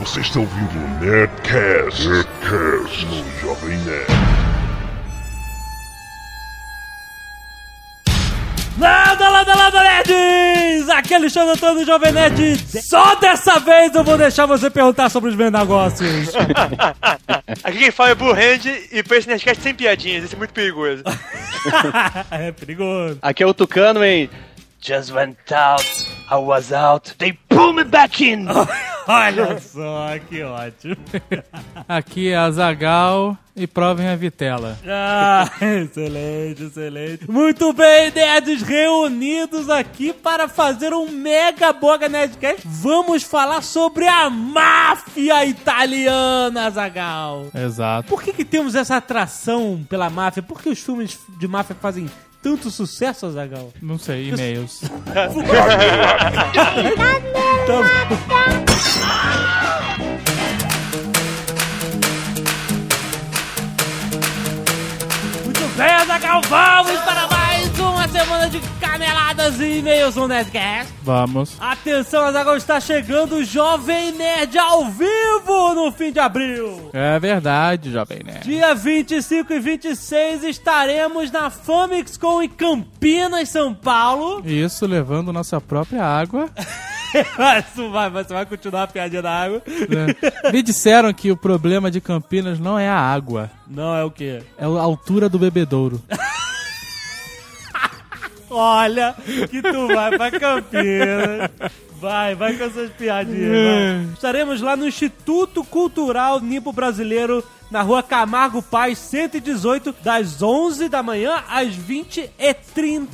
Você está ouvindo o Nerdcast, Nerdcast no Jovem Nerd. Landa, landa, landa, nerds! Aqui é Alexandre Antônio Jovem Nerd. Só dessa vez eu vou deixar você perguntar sobre os meus negócios. Aqui quem fala é Blue Hand e pra esse Nerdcast sem piadinhas, isso é muito perigoso. é perigoso. Aqui é o Tucano em Just went out, I was out, they pull me back in! Olha só, que ótimo. Aqui é a Zagal e provem a vitela. Ah, excelente, excelente. Muito bem, nerds reunidos aqui para fazer um mega boga Nerdcast. Vamos falar sobre a máfia italiana, Zagal. Exato. Por que, que temos essa atração pela máfia? Por que os filmes de máfia fazem tanto sucesso, Zagal? Não sei, e-mails. Muito bem, Azaghal, vamos para mais de caneladas e e-mails no Nerdcast. Vamos. Atenção, Azaghal, está chegando o Jovem Nerd ao vivo no fim de abril. É verdade, Jovem Nerd. Dia 25 e 26 estaremos na Famixcom em Campinas, São Paulo. Isso levando nossa própria água. Isso vai, você vai continuar a piadinha da água. né? Me disseram que o problema de Campinas não é a água, Não é o quê? é a altura do bebedouro. Olha que tu vai pra Campinas. Vai, vai com essas piadinhas. vai. Estaremos lá no Instituto Cultural Nipo Brasileiro, na rua Camargo Paz, 118, das 11 da manhã às 20h30.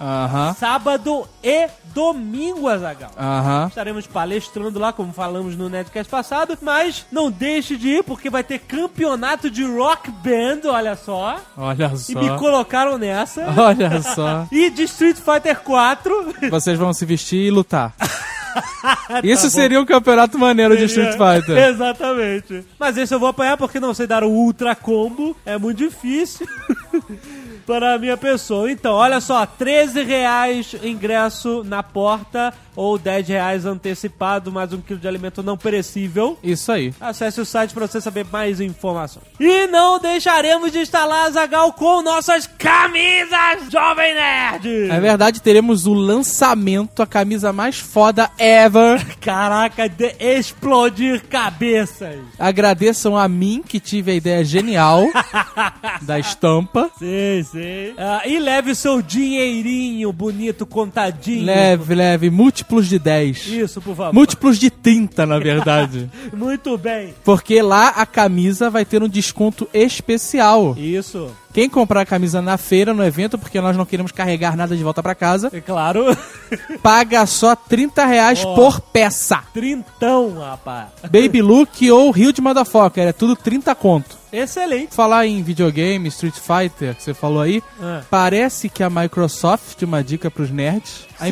Aham, Sábado e domingo, Azagal. aham. Estaremos palestrando lá, como falamos no Netcast passado, mas não deixe de ir, porque vai ter campeonato de rock band, olha só. Olha E só. me colocaram nessa. Olha só. E de Street Fighter 4. Vocês vão se vestir e lutar. Isso Tá seria um campeonato maneiro de Street Fighter. Exatamente. Mas esse eu vou apanhar porque não sei dar o ultra combo. É muito difícil. Para a minha pessoa. Então, olha só, 13 reais ingresso na porta ou 10 reais antecipado, mais um quilo de alimento não perecível. Isso aí. Acesse o site para você saber mais informações. E não deixaremos de instalar a Zagal com nossas camisas Jovem Nerd! É verdade, teremos o lançamento, a camisa mais foda ever. Caraca, de explodir cabeças! Agradeçam a mim que tive a ideia genial da estampa. Sei, sei. Ah, e leve o seu dinheirinho bonito, contadinho. Leve, leve, múltiplos de 10. Isso, por favor. Múltiplos de 30, na verdade. Muito bem. Porque lá a camisa vai ter um desconto especial. Isso. Quem comprar a camisa na feira, no evento, porque nós não queremos carregar nada de volta pra casa, É claro. paga só 30 reais Ó. por peça. Trintão, rapaz. Baby Look ou Rio de Motherfucker, é tudo 30 conto. Excelente. Falar em videogame, Street Fighter, que você falou aí, Ah. parece que a Microsoft, uma dica pros nerds, a,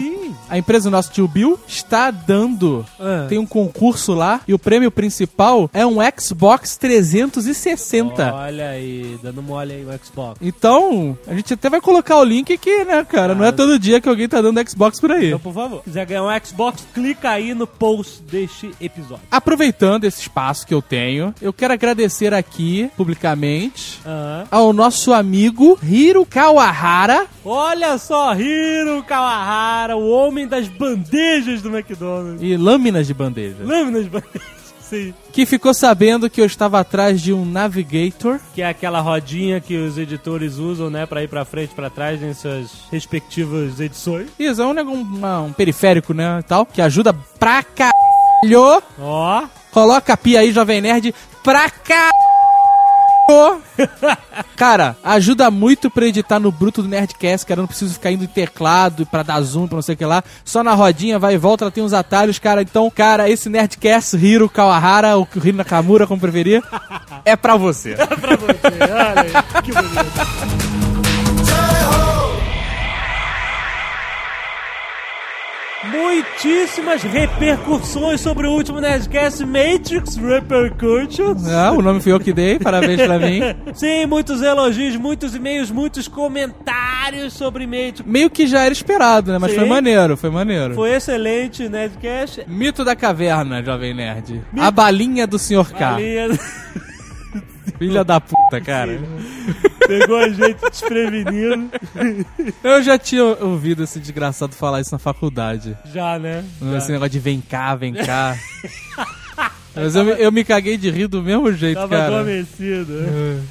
a empresa do nosso tio Bill está dando, Ah. tem um concurso lá, e o prêmio principal é um Xbox 360. Olha aí, dando mole aí no Xbox. Então, a gente até vai colocar o link aqui, né, cara? Não é todo dia que alguém tá dando Xbox por aí. Então, por favor, se quiser ganhar um Xbox, clica aí no post deste episódio. Aproveitando esse espaço que eu tenho, eu quero agradecer aqui, publicamente, Ah. ao nosso amigo Hiro Kawahara, Olha só, Hiro Kawahara, o homem das bandejas do McDonald's. e lâminas de bandeja, Lâminas de bandejas. Sim. que ficou sabendo que eu estava atrás de um Navigator. Que é aquela rodinha que os editores usam, né, pra ir pra frente e pra trás em suas respectivas edições. Isso, é um, uma- um periférico, né, tal, que ajuda pra caralho. Ó, Coloca a pia aí, Jovem Nerd, pra caralho. Cara, ajuda muito pra editar no bruto do Nerdcast, cara. Eu não preciso ficar indo em teclado pra dar zoom, pra não sei o que lá. Só na rodinha, vai e volta, ela tem uns atalhos, cara. Então, cara, esse Nerdcast, Hiro Kawahara, ou Hiro Nakamura, como preferir, é pra você. pra você, olha aí, que bonito. Muitíssimas repercussões sobre o último Nerdcast Matrix Repercussions. Ah, o nome foi eu que dei, parabéns pra mim. Sim, muitos elogios, muitos e-mails, muitos comentários sobre Matrix. Meio que já era esperado, né? Mas Sim. foi maneiro, foi maneiro. Foi excelente o Nerdcast. Mito da caverna, Jovem Nerd. A balinha do Sr. K. Valia- Filha da puta, cara. Pegou a gente desprevenido. Eu já tinha ouvido esse desgraçado falar isso na faculdade. Já, né? Já. Esse negócio de vem cá, vem cá. Mas eu, me- eu me caguei de rir do mesmo jeito, Tava cara. adormecido.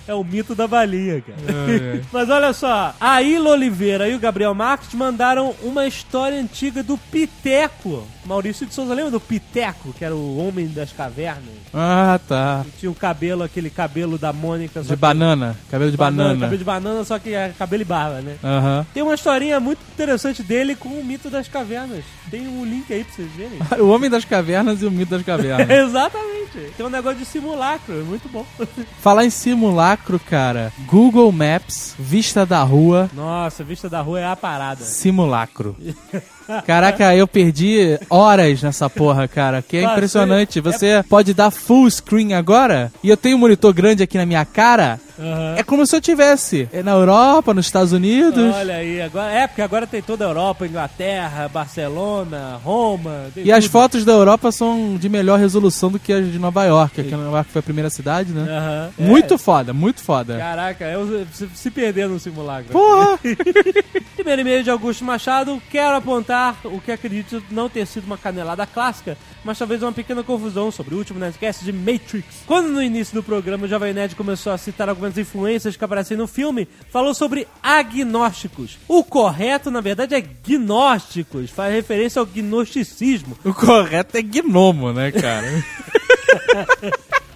É o mito da balinha, cara. É, é. Mas olha só, a Ilha Oliveira e o Gabriel Marques mandaram uma história antiga do Piteco. Maurício de Souza, lembra do Piteco, que era o homem das cavernas? Ah, tá. Que tinha o cabelo, aquele cabelo da Mônica. De que- banana. Cabelo de banana. Cabelo de banana, só que é cabelo e barba, né? Aham. Tem uma historinha muito interessante dele com o mito das cavernas. Tem um link aí pra vocês verem. O Homem das Cavernas e o Mito das Cavernas. Exatamente. Tem um negócio de simulacro, é muito bom. Falar em simulacro, cara. Google Maps, vista da rua, Nossa, vista da rua é a parada. simulacro. Caraca, eu perdi horas nessa porra, cara. Que é impressionante. Você pode dar full screen agora e eu tenho um monitor grande aqui na minha cara. Aham. É como se eu tivesse na Europa, nos Estados Unidos. Olha aí, agora, é porque agora tem toda a Europa, Inglaterra, Barcelona, Roma. E as tudo. fotos da Europa são de melhor resolução do que as de Nova York, que Nova York foi a primeira cidade, né? Aham. Muito É, foda, muito foda. Caraca, eu se, se perder no simulacro. Porra! Primeiro e-mail de Augusto Machado. Quero apontar o que acredito não ter sido uma canelada clássica, mas talvez uma pequena confusão sobre o último Nerdcast de Matrix. Quando no início do programa o Jovem Nerd começou a citar algumas influências que aparecem no filme, falou sobre agnósticos. O correto, na verdade, é gnósticos, faz referência ao gnosticismo. O correto é gnomo, né, cara?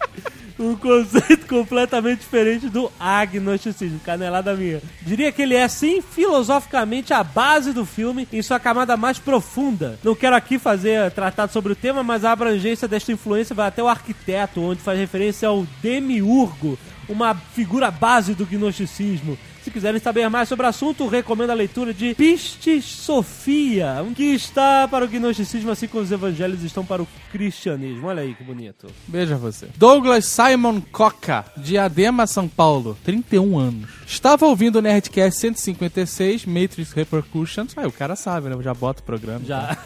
Um conceito completamente diferente do agnosticismo, canelada minha. Diria que ele é, sim, filosoficamente a base do filme em sua camada mais profunda. Não quero aqui fazer tratado sobre o tema, mas a abrangência desta influência vai até o arquiteto, onde faz referência ao demiurgo, uma figura base do gnosticismo. Se quiserem saber mais sobre o assunto, recomendo a leitura de Pistis Sofia, um que está para o gnosticismo, assim como os evangelhos estão para o cristianismo. Olha aí que bonito. Beija você. Douglas Simon Coca, Diadema, São Paulo, 31 anos. Estava ouvindo o Nerdcast 156, Matrix Repercussions. Ah, o cara sabe, né? Eu já bota o programa. Já.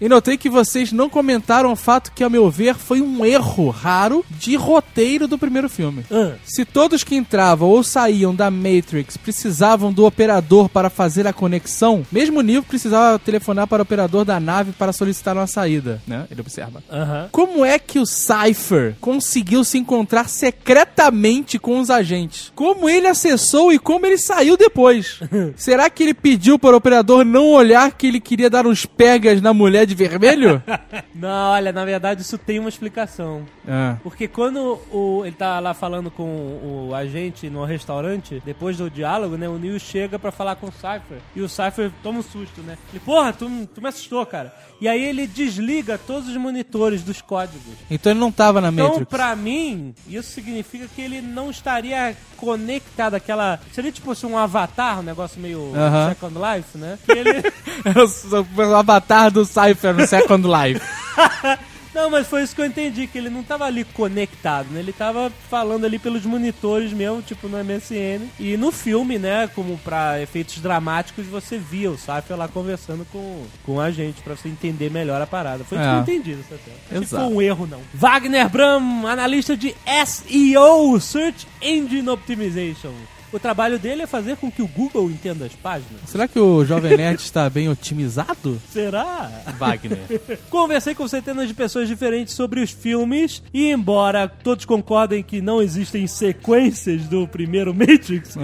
E notei que vocês não comentaram o fato que, ao meu ver, foi um erro raro de roteiro do primeiro filme. Ah. Se todos que entravam ou saíam da Matrix precisavam do operador para fazer a conexão, mesmo Neo precisava telefonar para o operador da nave para solicitar uma saída, né? Ele observa. Aham. Como é que o Cypher conseguiu se encontrar secretamente com os agentes? Como ele acessou e como ele saiu depois? Será que ele pediu para o operador não olhar que ele queria dar uns pegas na mulher de vermelho? Não, olha, na verdade isso tem uma explicação. ah. Porque quando o, ele tá lá falando com o agente no restaurante, depois do diálogo, né, o Neil chega pra falar com o Cypher. E o Cypher toma um susto, né? Ele, porra, tu, tu me assustou, cara. E aí ele desliga todos os monitores dos códigos. Então ele não tava na Então, Matrix. pra mim, isso significa que ele não estaria conectado àquela. Seria tipo assim, um avatar, um negócio meio Aham. Second Life, né? Que ele. Sou o avatar do Cypher no Second Life. Não, mas foi isso que eu entendi, que ele não tava ali conectado, né? Ele tava falando ali pelos monitores mesmo, tipo no MSN. E no filme, né, como pra efeitos dramáticos, você via o Cypher lá conversando com, com a gente, pra você entender melhor a parada. Foi isso É. que eu entendi, isso até. Não foi um erro, não. Wagner Bram, analista de SEO, Search Engine Optimization. O trabalho dele é fazer com que o Google entenda as páginas. Será que o Jovem Nerd está bem otimizado? Será? Wagner. Conversei com centenas de pessoas diferentes sobre os filmes e embora todos concordem que não existem sequências do primeiro Matrix,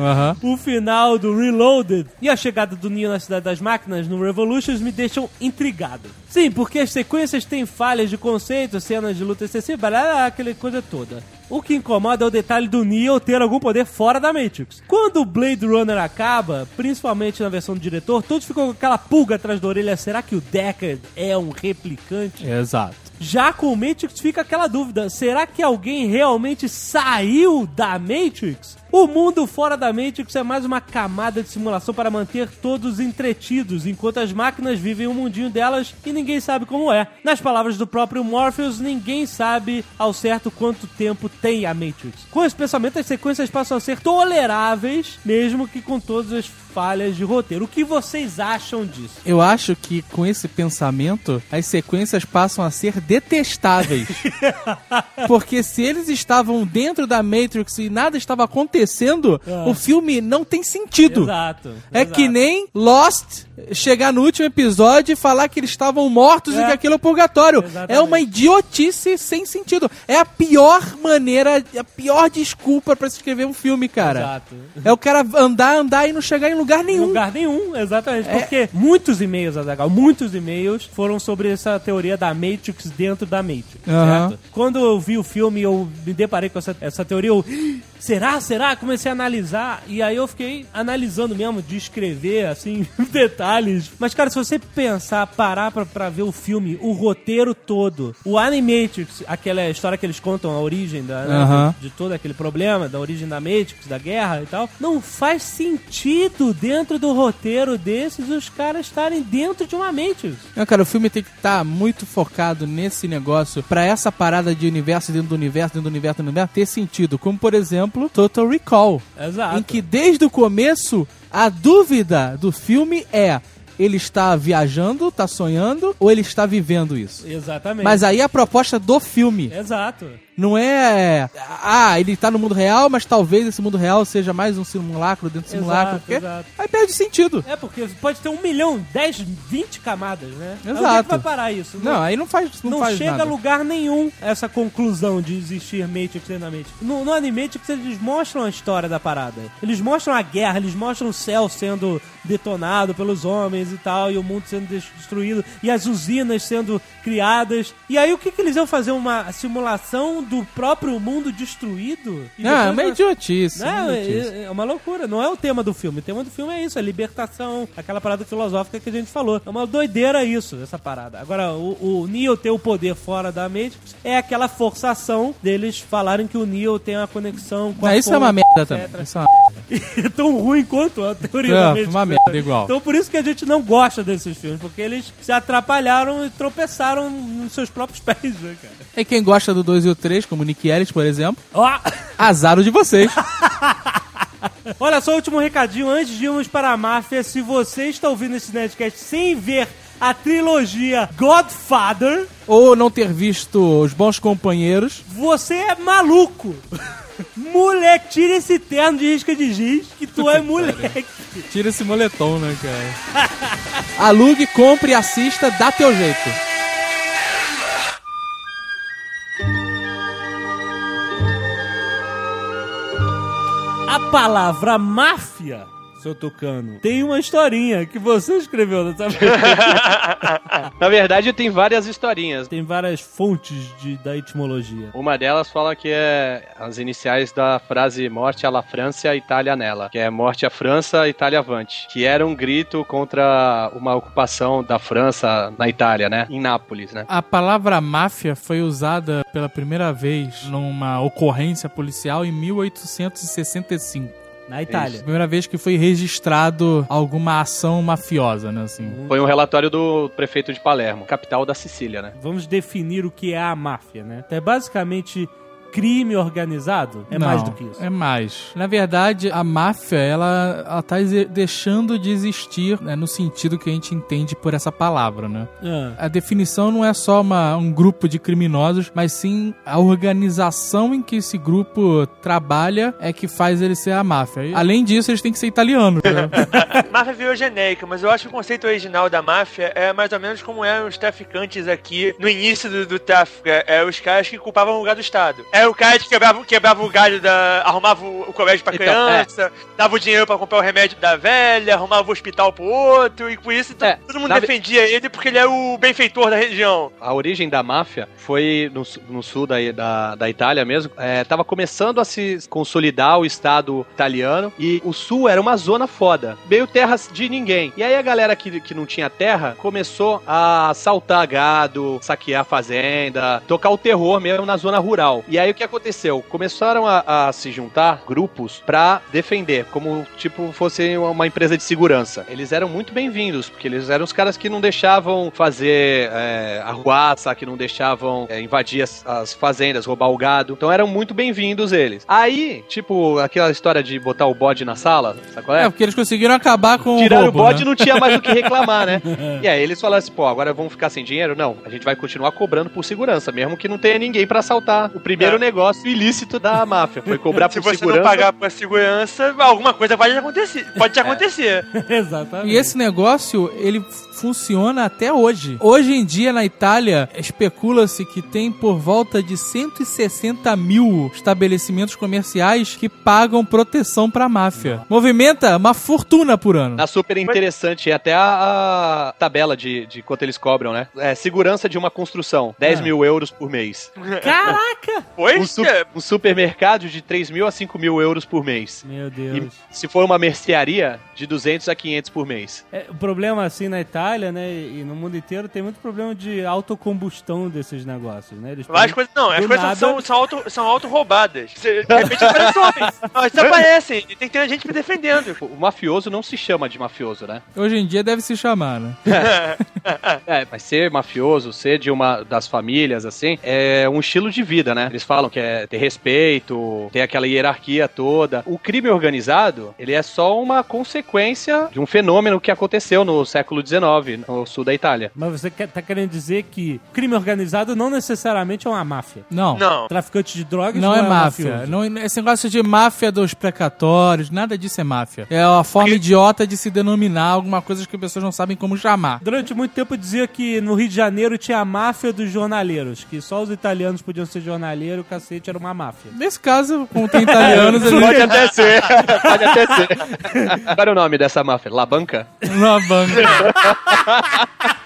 o final do Reloaded e a chegada do Neo na Cidade das Máquinas no Revolutions me deixam intrigado. Sim, porque as sequências têm falhas de conceito, cenas de luta excessiva, blá, blá, blá, aquela coisa toda. O que incomoda é o detalhe do Neo ter algum poder fora da Matrix. Quando o Blade Runner acaba, principalmente na versão do diretor, todos ficam com aquela pulga atrás da orelha. Será que o Deckard é um replicante? Exato. Já com o Matrix fica aquela dúvida: será que alguém realmente saiu da Matrix? O mundo fora da Matrix é mais uma camada de simulação para manter todos entretidos, enquanto as máquinas vivem o mundinho delas e ninguém sabe como é. Nas palavras do próprio Morpheus, ninguém sabe ao certo quanto tempo tem a Matrix. Com esse pensamento, as sequências passam a ser toleráveis, mesmo que com todas as falhas de roteiro. O que vocês acham disso? Eu acho que com esse pensamento, as sequências passam a ser detestáveis. Porque se eles estavam dentro da Matrix e nada estava acontecendo, Ah. o filme não tem sentido. Exato. É exato. que nem Lost chegar no último episódio e falar que eles estavam mortos e É. que aquilo é o purgatório. Exatamente. É uma idiotice sem sentido. É a pior maneira, a pior desculpa pra se escrever um filme, cara. Exato. É o cara andar, andar e não chegar em lugar Em nenhum. lugar nenhum, exatamente. É. Porque muitos e-mails, Azaghal, muitos e-mails foram sobre essa teoria da Matrix dentro da Matrix, certo? Quando eu vi o filme, eu me deparei com essa, essa teoria, eu... Será? Será? Comecei a analisar e aí eu fiquei analisando mesmo, de escrever, assim, detalhes. Mas, cara, se você pensar, parar pra, pra ver o filme, o roteiro todo, o Animatrix, aquela história que eles contam, a origem da, né, Aham. de todo aquele problema, da origem da Matrix, da guerra e tal, não faz sentido dentro do roteiro desses os caras estarem dentro de uma Matrix. Não, cara, o filme tem que estar muito focado nesse negócio pra essa parada de universo dentro do universo, dentro do universo, dentro do universo, ter sentido. Como, por exemplo, Total Recall. Exato. Em que desde o começo a dúvida do filme é: ele está viajando, está sonhando ou ele está vivendo isso? Exatamente. Mas aí a proposta do filme Exato. Não é. Ah, ele tá no mundo real, mas talvez esse mundo real seja mais um simulacro dentro do simulacro. Porque exato. Aí perde sentido. É porque pode ter um milhão, 10, 20 camadas, né? Aí é Exato. que vai parar isso? Não, aí não faz, não Não, faz chega nada. a lugar nenhum essa conclusão de existir Matrix dentro da Matrix. No, no Animatrix eles mostram a história da parada. Eles mostram a guerra, eles mostram o céu sendo detonado pelos homens e tal, e o mundo sendo destruído, e as usinas sendo criadas. E aí o que, que eles iam fazer? Uma simulação do próprio mundo destruído? E Não, é uma idiotice. não, uma é, idiotice. é uma loucura. Não é o tema do filme. O tema do filme é isso, é libertação, aquela parada filosófica que a gente falou. É uma doideira isso, essa parada. Agora, o, o Neo ter o poder fora da Matrix é aquela forçação deles falarem que o Neo tem uma conexão com a Não, isso é uma merda também. Isso é uma É tão ruim quanto a teoria da É, Matrix. uma merda igual. Então por isso que a gente não gosta desses filmes, porque eles se atrapalharam e tropeçaram nos seus próprios pés, né, cara? E quem gosta do 2 e o 3, como Nick Ellis, por exemplo, Ó! azar o de vocês. Olha só, último recadinho antes de irmos para a máfia. Se você está ouvindo esse Nerdcast sem ver a trilogia Godfather, Ou não ter visto Os Bons Companheiros. você é maluco. Moleque, tira esse terno de risca de giz que tu é moleque. Tira esse moletom, né, cara? Alugue, compre, assista, dá teu jeito. Palavra máfia, seu Tucano, tem uma historinha que você escreveu dessa vez. Na verdade, tem várias historinhas. Tem várias fontes de, da etimologia. Uma delas fala que é as iniciais da frase morte alla França, Itália nela, que é morte à França, Itália avante, que era um grito contra uma ocupação da França na Itália, né? Em Nápoles, né? A palavra máfia foi usada pela primeira vez numa ocorrência policial em 1865. Na Itália. Primeira vez que foi registrado alguma ação mafiosa, né, assim. Foi um relatório do prefeito de Palermo, capital da Sicília, né? Vamos definir o que é a máfia, né? É basicamente crime organizado? É Não, mais do que isso. É mais. Na verdade, a máfia, ela, ela tá deixando de existir né, no sentido que a gente entende por essa palavra, né? Ah, A definição não é só uma- um grupo de criminosos, mas sim a organização em que esse grupo trabalha é que faz ele ser a máfia. E, além disso, eles têm que ser italianos. Né? máfia virou genérica, mas eu acho que o conceito original da máfia é mais ou menos como eram os traficantes aqui no início do, do tráfico. É, é os caras que culpavam o lugar do Estado. É o cara que quebrava, quebrava o galho da. arrumava o, colégio pra Então, criança, dava o dinheiro pra comprar o remédio da velha, arrumava o hospital pro outro, e com isso to- É, todo mundo na defendia ele porque ele era o benfeitor da região. A origem da máfia foi no, no sul da, da, da Itália mesmo. É, tava começando a se consolidar o Estado italiano e o sul era uma zona foda. Meio terras de ninguém. E aí a galera que, que não tinha terra começou a assaltar gado, saquear fazenda, tocar o terror mesmo na zona rural. E aí que aconteceu? Começaram a, a se juntar grupos pra defender, como tipo fosse uma empresa de segurança. Eles eram muito bem-vindos, porque eles eram os caras que não deixavam fazer é, arruaça, que não deixavam é, invadir as, as fazendas, roubar o gado. Então eram muito bem-vindos eles. Aí, tipo, aquela história de botar o bode na sala, sabe qual É, é? porque eles conseguiram acabar com Tiraram o roubo, bode e né? não tinha mais o que reclamar, né? E aí eles falaram assim, pô, agora vamos ficar sem dinheiro? Não, a gente vai continuar cobrando por segurança, mesmo que não tenha ninguém pra assaltar. O primeiro É. negócio ilícito da máfia foi cobrar Se por você segurança. não pagar por segurança, alguma coisa pode acontecer. Pode te acontecer. Exatamente. E esse negócio, ele funciona até hoje. Hoje em dia, na Itália, especula-se que tem por volta de 160 mil estabelecimentos comerciais que pagam proteção pra máfia. Movimenta uma fortuna por ano. Na super interessante, é até a, a tabela de, de quanto eles cobram, né? É, segurança de uma construção, 10 Ah. mil euros por mês. Caraca! Pois, Um, su- um supermercado de 3 mil a 5 mil euros por mês. Meu E Deus. se for uma mercearia, de 200 a 500 por mês. É, o problema, assim, na Itália, né, e no mundo inteiro, tem muito problema de autocombustão desses negócios, né? Eles as coisas, não, as do coisas nada- são, são, auto, são auto-roubadas. De repente aparece homem. Mas desaparecem. E tem que ter gente me defendendo. O mafioso não se chama de mafioso, né? Hoje em dia deve se chamar, né? É, mas ser mafioso, ser de uma das famílias, assim, é um estilo de vida, né? Eles falam que é ter respeito, ter aquela hierarquia toda. O crime organizado, ele é só uma consequência de um fenômeno que aconteceu no século XIX, no sul da Itália. Mas você quer, tá querendo dizer que crime organizado não necessariamente é uma máfia. Não. Não. Traficante de drogas Não, é máfia. mafioso. Não, esse negócio de máfia dos precatórios, nada disso é máfia. É uma forma idiota de se denominar alguma coisa que as pessoas não sabem como chamar. Durante muito tempo dizia que no Rio de Janeiro tinha a máfia dos jornaleiros, que só os italianos podiam ser jornaleiros, cacete era uma máfia. Nesse caso, como tem italianos, Pode eles até ser, pode até ser. Qual é o nome dessa máfia? La Banca? na banca.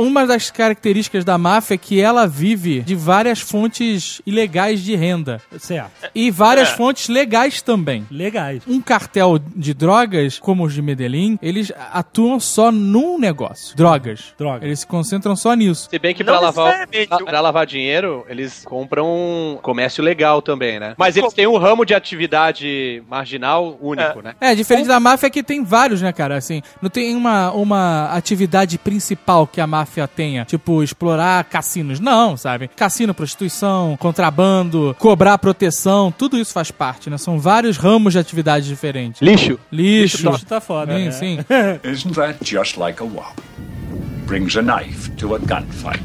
Uma das características da máfia é que ela vive de várias fontes ilegais de renda. Certo. E várias É. fontes legais também. Legais. Um cartel de drogas, como os de Medellín, eles atuam só num negócio. Drogas. Drogas. Eles se concentram só nisso. Se bem que Não pra lavar, pra, lavar dinheiro, eles compram um comércio legal também, né? Mas eles têm um ramo de atividade marginal único, né? É, diferente da máfia que tem vários, né, cara? Assim, não tem uma, uma atividade principal que a máfia tenha, tipo explorar cassinos. Não, sabe? Cassino, prostituição, contrabando, cobrar proteção, tudo isso faz parte, né? São vários ramos de atividades diferentes. Lixo. Lixo. Isso tá foda, Sim, né? sim. Isn't that just like a wop? Brings a knife to a gunfight.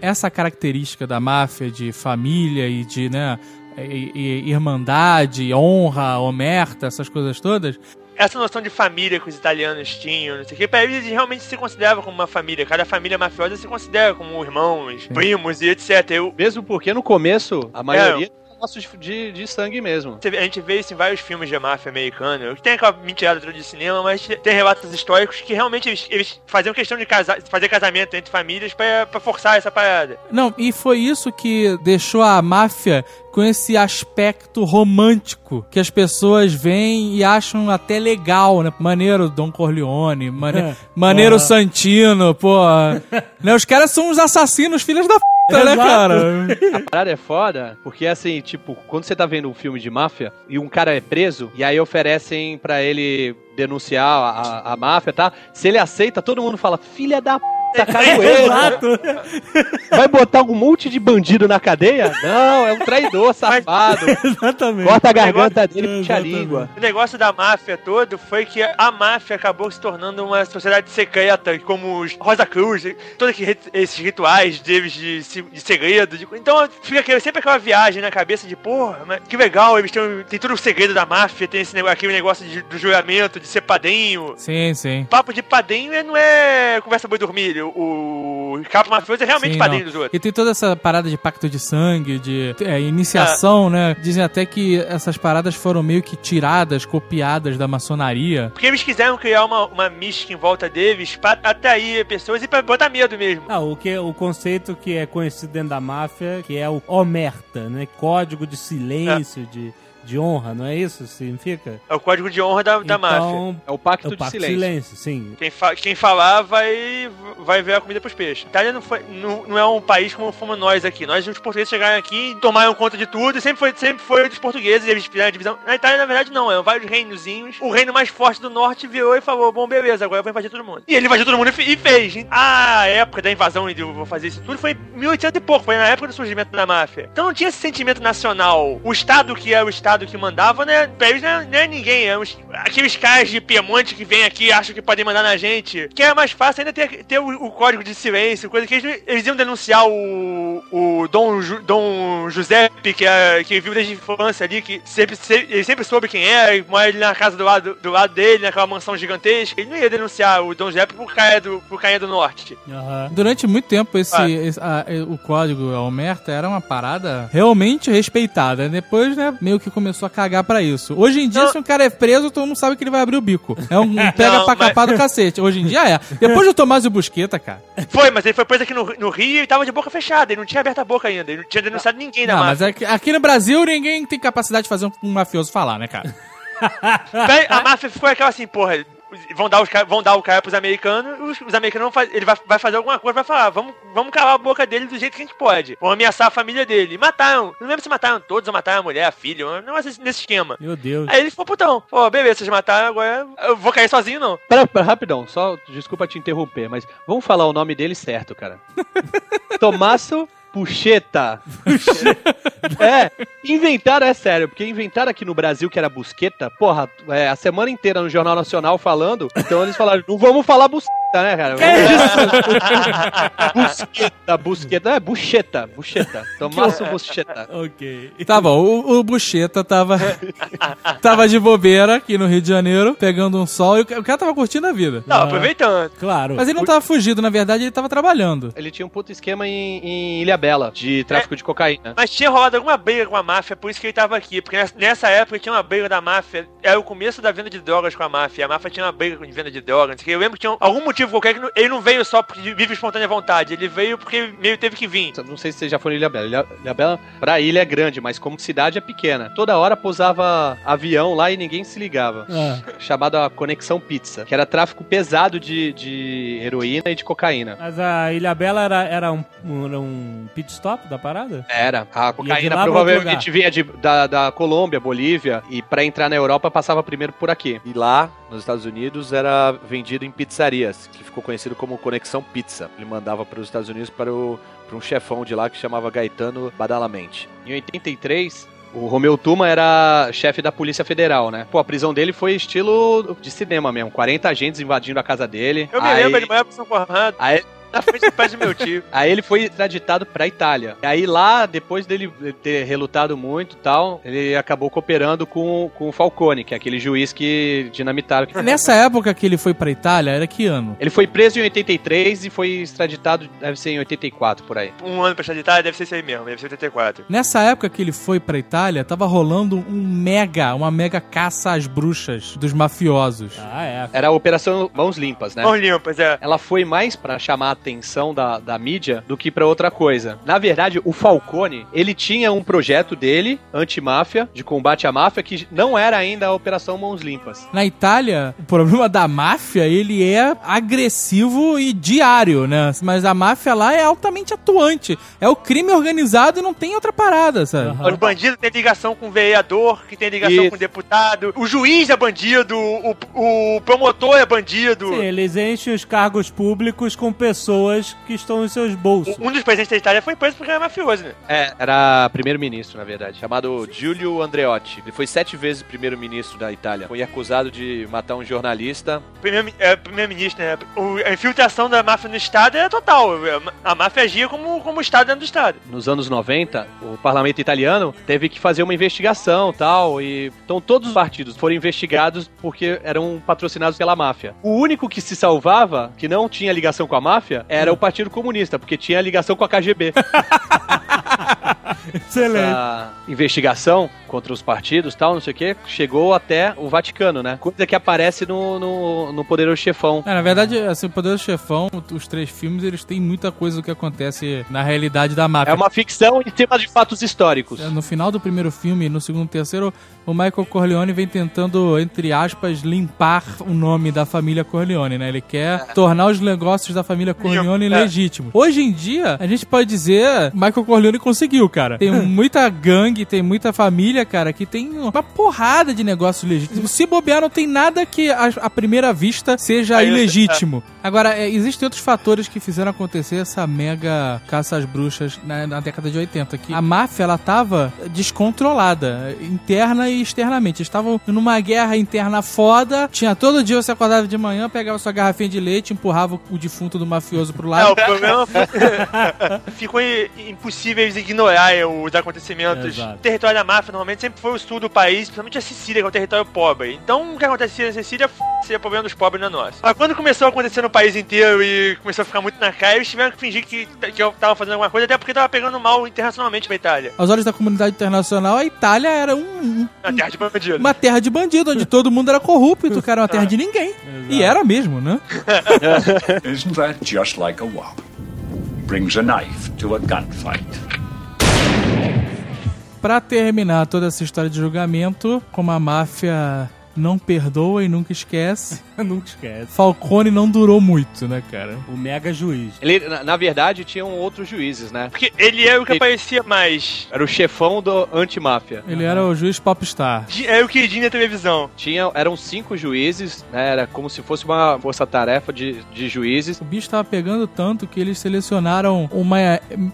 Essa característica da máfia de família e de, né, e- e- irmandade, honra, omerta, essas coisas todas, Essa noção de família que os italianos tinham, não sei o que, pra eles realmente se consideravam como uma família. Cada família mafiosa se considera como irmãos, primos e etc. Eu, Mesmo porque no começo, a maioria é laços de, de, sangue mesmo. a gente vê isso em vários filmes de máfia americana. Tem aquela mentirada de cinema, mas tem relatos históricos que realmente eles, eles faziam questão de casar, fazer casamento entre famílias pra forçar essa parada. Não, e foi isso que deixou a máfia com esse aspecto romântico que as pessoas veem e acham até legal, né? Maneiro Don Corleone, mane... maneiro Porra. Santino, pô. né? Os caras são uns assassinos, filhos da puta, né, Exato. cara? A parada é foda, porque assim, tipo, quando você tá vendo um filme de máfia e um cara é preso, e aí oferecem pra ele denunciar a, a, máfia, tá? Se ele aceita, todo mundo fala, filha da puta, caroeira. Exato. Vai botar um monte de bandido na cadeia? Não, é um traidor safado. Exatamente. Corta a garganta dele e puxa a língua. O negócio da máfia todo foi que a máfia acabou se tornando uma sociedade secreta, como os Rosa Cruz, todos esses rituais deles de, de segredo. de- então fica aquele- sempre aquela viagem na cabeça de, porra, mas que legal, eles têm, tem todo o segredo da máfia, tem esse negócio, aquele negócio de- do juramento, de ser padrinho. Sim, sim. Papo de padrinho é- não é conversa boi dormir. O, o capo mafioso é realmente Sim, padrinho não. dos outros. E tem toda essa parada de pacto de sangue, de é, Ah. iniciação, né? Dizem até que essas paradas foram meio que tiradas, copiadas da maçonaria. Porque eles quiseram criar uma, uma mística em volta deles pra atrair pessoas e pra botar medo mesmo. Ah, o, que, o conceito que é conhecido dentro da máfia, que é o omerta, né? Código de silêncio, de, de honra, não é isso? que Significa? É o código de honra da, da máfia. então, É o pacto é o de pacto de silêncio. silêncio, sim. Quem, fa quem falar vai, vai ver a comida pros peixes. Itália não, foi, não, não é um país como fomos nós aqui. Nós, os portugueses, chegaram aqui e tomaram conta de tudo e sempre foi, sempre foi dos portugueses e eles fizeram a divisão. Na Itália, na verdade, não. Eram vários reinozinhos. O reino mais forte do norte virou e falou: Bom, beleza, agora eu vou invadir todo mundo. E ele invadiu todo mundo e fe- e fez. A época da invasão e de eu vou fazer isso tudo foi em 1800 e pouco. Foi na época do surgimento da máfia. Então não tinha esse sentimento nacional. O Estado que é o Estado que mandava, né? Pra eles não é, não é ninguém. É uns- aqueles caras de Piemonte que vêm aqui e acham que podem mandar na gente. Que é mais fácil ainda ter, ter o, o código de silêncio, coisa que eles, eles iam denunciar o, o Dom, Ju- Dom Giuseppe, que, é, que vive desde a infância ali, que sempre, se- ele sempre soube quem é, e mora ali na casa do lado, do lado dele, naquela mansão gigantesca. Ele não ia denunciar o Dom Giuseppe por caia do, por caia do norte. Aham. Durante muito tempo, esse, Ah. esse- a- o código a Omerta era uma parada realmente respeitada. Depois, né, meio que começou a cagar pra isso. Hoje em dia, Não. se um cara é preso, todo mundo sabe que ele vai abrir o bico. É um pega Não, pra mas- capar do cacete. Hoje em dia é. Depois do Tomás e o Busqueta, cara. Foi, mas ele foi preso aqui no, no Rio e tava de boca fechada. Ele não tinha aberto a boca ainda. Ele não tinha denunciado ninguém da Não, máfia. mas aqui, aqui no Brasil ninguém tem capacidade de fazer um, um mafioso falar, né, cara? A máfia ficou aquela assim, porra, vão dar, os, vão dar o cara pros americanos, os, os americanos vão fazer, ele vai, vai fazer alguma coisa, vai falar, vamos, vamos calar a boca dele do jeito que a gente pode. Vão ameaçar a família dele. E mataram. Não lembro se mataram todos ou mataram a mulher, a filha, negócio nesse- nesse esquema. Meu Deus. Aí ele ficou putão. Pô, beleza, vocês mataram, agora eu vou cair sozinho, não. Pera, pera, rapidão, só desculpa te interromper, mas vamos falar o nome dele certo, cara. Tomasso Pucheta. é, inventaram, é sério, porque inventaram aqui no Brasil que era busqueta, porra, é, a semana inteira no Jornal Nacional falando, então eles falaram, não vamos falar busqueta, né, cara? busqueta, busqueta, é, bucheta, bucheta. Tomasso Bucheta. Ok. Tá bom, o, o Bucheta tava, tava de bobeira aqui no Rio de Janeiro, pegando um sol, e o ca- o cara tava curtindo a vida. Não, Ah. aproveitando. Claro. Mas ele não tava fugido, na verdade, ele tava trabalhando. Ele tinha um puto esquema em, em Ilha Bela, de tráfico de cocaína. Mas tinha rolado alguma briga com a máfia, por isso que ele tava aqui. Porque nessa- época tinha uma briga da máfia. Era o começo da venda de drogas com a máfia. A máfia tinha uma briga de venda de drogas. não sei o quê. Eu lembro que tinha algum motivo qualquer que não- ele não veio só porque vive espontânea vontade. Ele veio porque meio teve que vir. Não sei se vocês já foram em Ilha Bela. Ilha, Ilha Bela, pra ilha é grande, mas como cidade é pequena. Toda hora pousava avião lá e ninguém se ligava. Ah, Chamada Conexão Pizza, que era tráfico pesado de, de heroína e de cocaína. mas a Ilha Bela era, era, um, um- era um pit stop da parada? Era. A cocaína provavelmente vinha de- da, da Colômbia, Bolívia, e pra entrar na Europa passava primeiro por aqui. E lá, nos Estados Unidos, era vendido em pizzarias, que ficou conhecido como Conexão Pizza. Ele mandava para os Estados Unidos para, o, para um chefão de lá que chamava Gaetano Badalamente. Em 83, o Romeu Tuma era chefe da Polícia Federal, né? Pô, a prisão dele foi estilo de cinema mesmo. 40 agentes invadindo a casa dele. Eu me Aí- lembro, ele morava pro São Conrado, Aí, na frente do pé do meu tio. Aí ele foi extraditado pra Itália. E aí lá, depois dele ter relutado muito e tal, ele acabou cooperando com, com o Falcone, que é aquele juiz que dinamitaram. Nessa época que ele foi pra Itália, era que ano? Ele foi preso em 83 e foi extraditado, deve ser em 84, por aí. Um ano pra extraditar, deve ser isso aí mesmo, deve ser 84. Nessa época que ele foi pra Itália, tava rolando um mega, uma mega caça às bruxas dos mafiosos. Ah, é. Era a Operação Mãos Limpas, né? Mãos limpas, é. ela foi mais pra chamar atenção da, da mídia do que pra outra coisa. Na verdade, o Falcone, ele tinha um projeto dele, anti-máfia, de combate à máfia, que não era ainda a Operação Mãos Limpas. Na Itália, o problema da máfia, ele é agressivo e diário, né? Mas a máfia lá é altamente atuante. É o crime organizado e não tem outra parada, sabe? Aham. Os bandidos têm ligação com o vereador, que tem ligação Isso. com o deputado, o juiz é bandido, o, o promotor é bandido. Sim, eles enchem os cargos públicos com pessoas que estão em seus bolsos. Um dos presidentes da Itália foi preso porque era mafioso, né? É, era primeiro-ministro, na verdade, chamado Giulio Andreotti. Ele foi sete vezes primeiro-ministro da Itália. Foi acusado de matar um jornalista. Primeiro, é, primeiro-ministro, né? O- a infiltração da máfia no Estado é total. A máfia agia como, como o Estado dentro do Estado. Nos anos 90, o parlamento italiano teve que fazer uma investigação tal. E então todos os partidos foram investigados porque eram patrocinados pela máfia. O único que se salvava, que não tinha ligação com a máfia, era o Partido Comunista, porque tinha ligação com a KGB. Excelente. Essa investigação contra os partidos tal, não sei o que, chegou até o Vaticano, né? Coisa que aparece no, no, no Poderoso Chefão. É, na verdade, assim, o Poder do Chefão, os três filmes, eles têm muita coisa do que acontece na realidade da máfia. É uma ficção em cima de fatos históricos. É, No final do primeiro filme, no segundo e terceiro, o Michael Corleone vem tentando, entre aspas, limpar o nome da família Corleone, né? Ele quer tornar os negócios da família Corleone É. legítimos. Hoje em dia, a gente pode dizer, Michael Corleone conseguiu, cara. Tem muita gangue, tem muita família, cara, que tem uma porrada de negócios legítimos. Se bobear, não tem nada que à primeira vista seja isso, ilegítimo. É, existem outros fatores que fizeram acontecer essa mega caça às bruxas na, na década de 80. Que a máfia, ela tava descontrolada, interna e externamente. Eles estavam numa guerra interna foda. Tinha todo dia você acordava de manhã, pegava sua garrafinha de leite, empurrava o- defunto do mafioso pro É, lado. o problema foi... ficou impossível eles ignorar os acontecimentos. Exato. O território da máfia normalmente sempre foi o sul do país, principalmente a Sicília, que é um território pobre. Então o que acontecia na Sicília f- seria problema dos pobres, não é nosso. Mas quando começou a acontecer no país inteiro e começou a ficar muito na cara, eles tiveram que fingir que, que eu tava fazendo alguma coisa, até porque tava pegando mal internacionalmente pra Itália. Aos olhos da comunidade internacional, a Itália era um- um- Na terra de bandido. uma terra de bandido, onde todo mundo era corrupto, cara, uma terra de ninguém. E era mesmo, né? Isn't that just like a wop? Brings a knife to a gunfight. Pra terminar toda essa história de julgamento, como a máfia não perdoa e nunca esquece, Nunca esquece. Falcone não durou muito, né, cara? O mega juiz. Ele, na, na verdade, tinham outros juízes, né? Porque ele era o que Ele- aparecia mais. Era o chefão do antimáfia. Ele era o juiz popstar. Era o queridinho da televisão. Tinha, eram cinco juízes, né? Era como se fosse uma força-tarefa de, de juízes. O bicho tava pegando tanto que eles selecionaram uma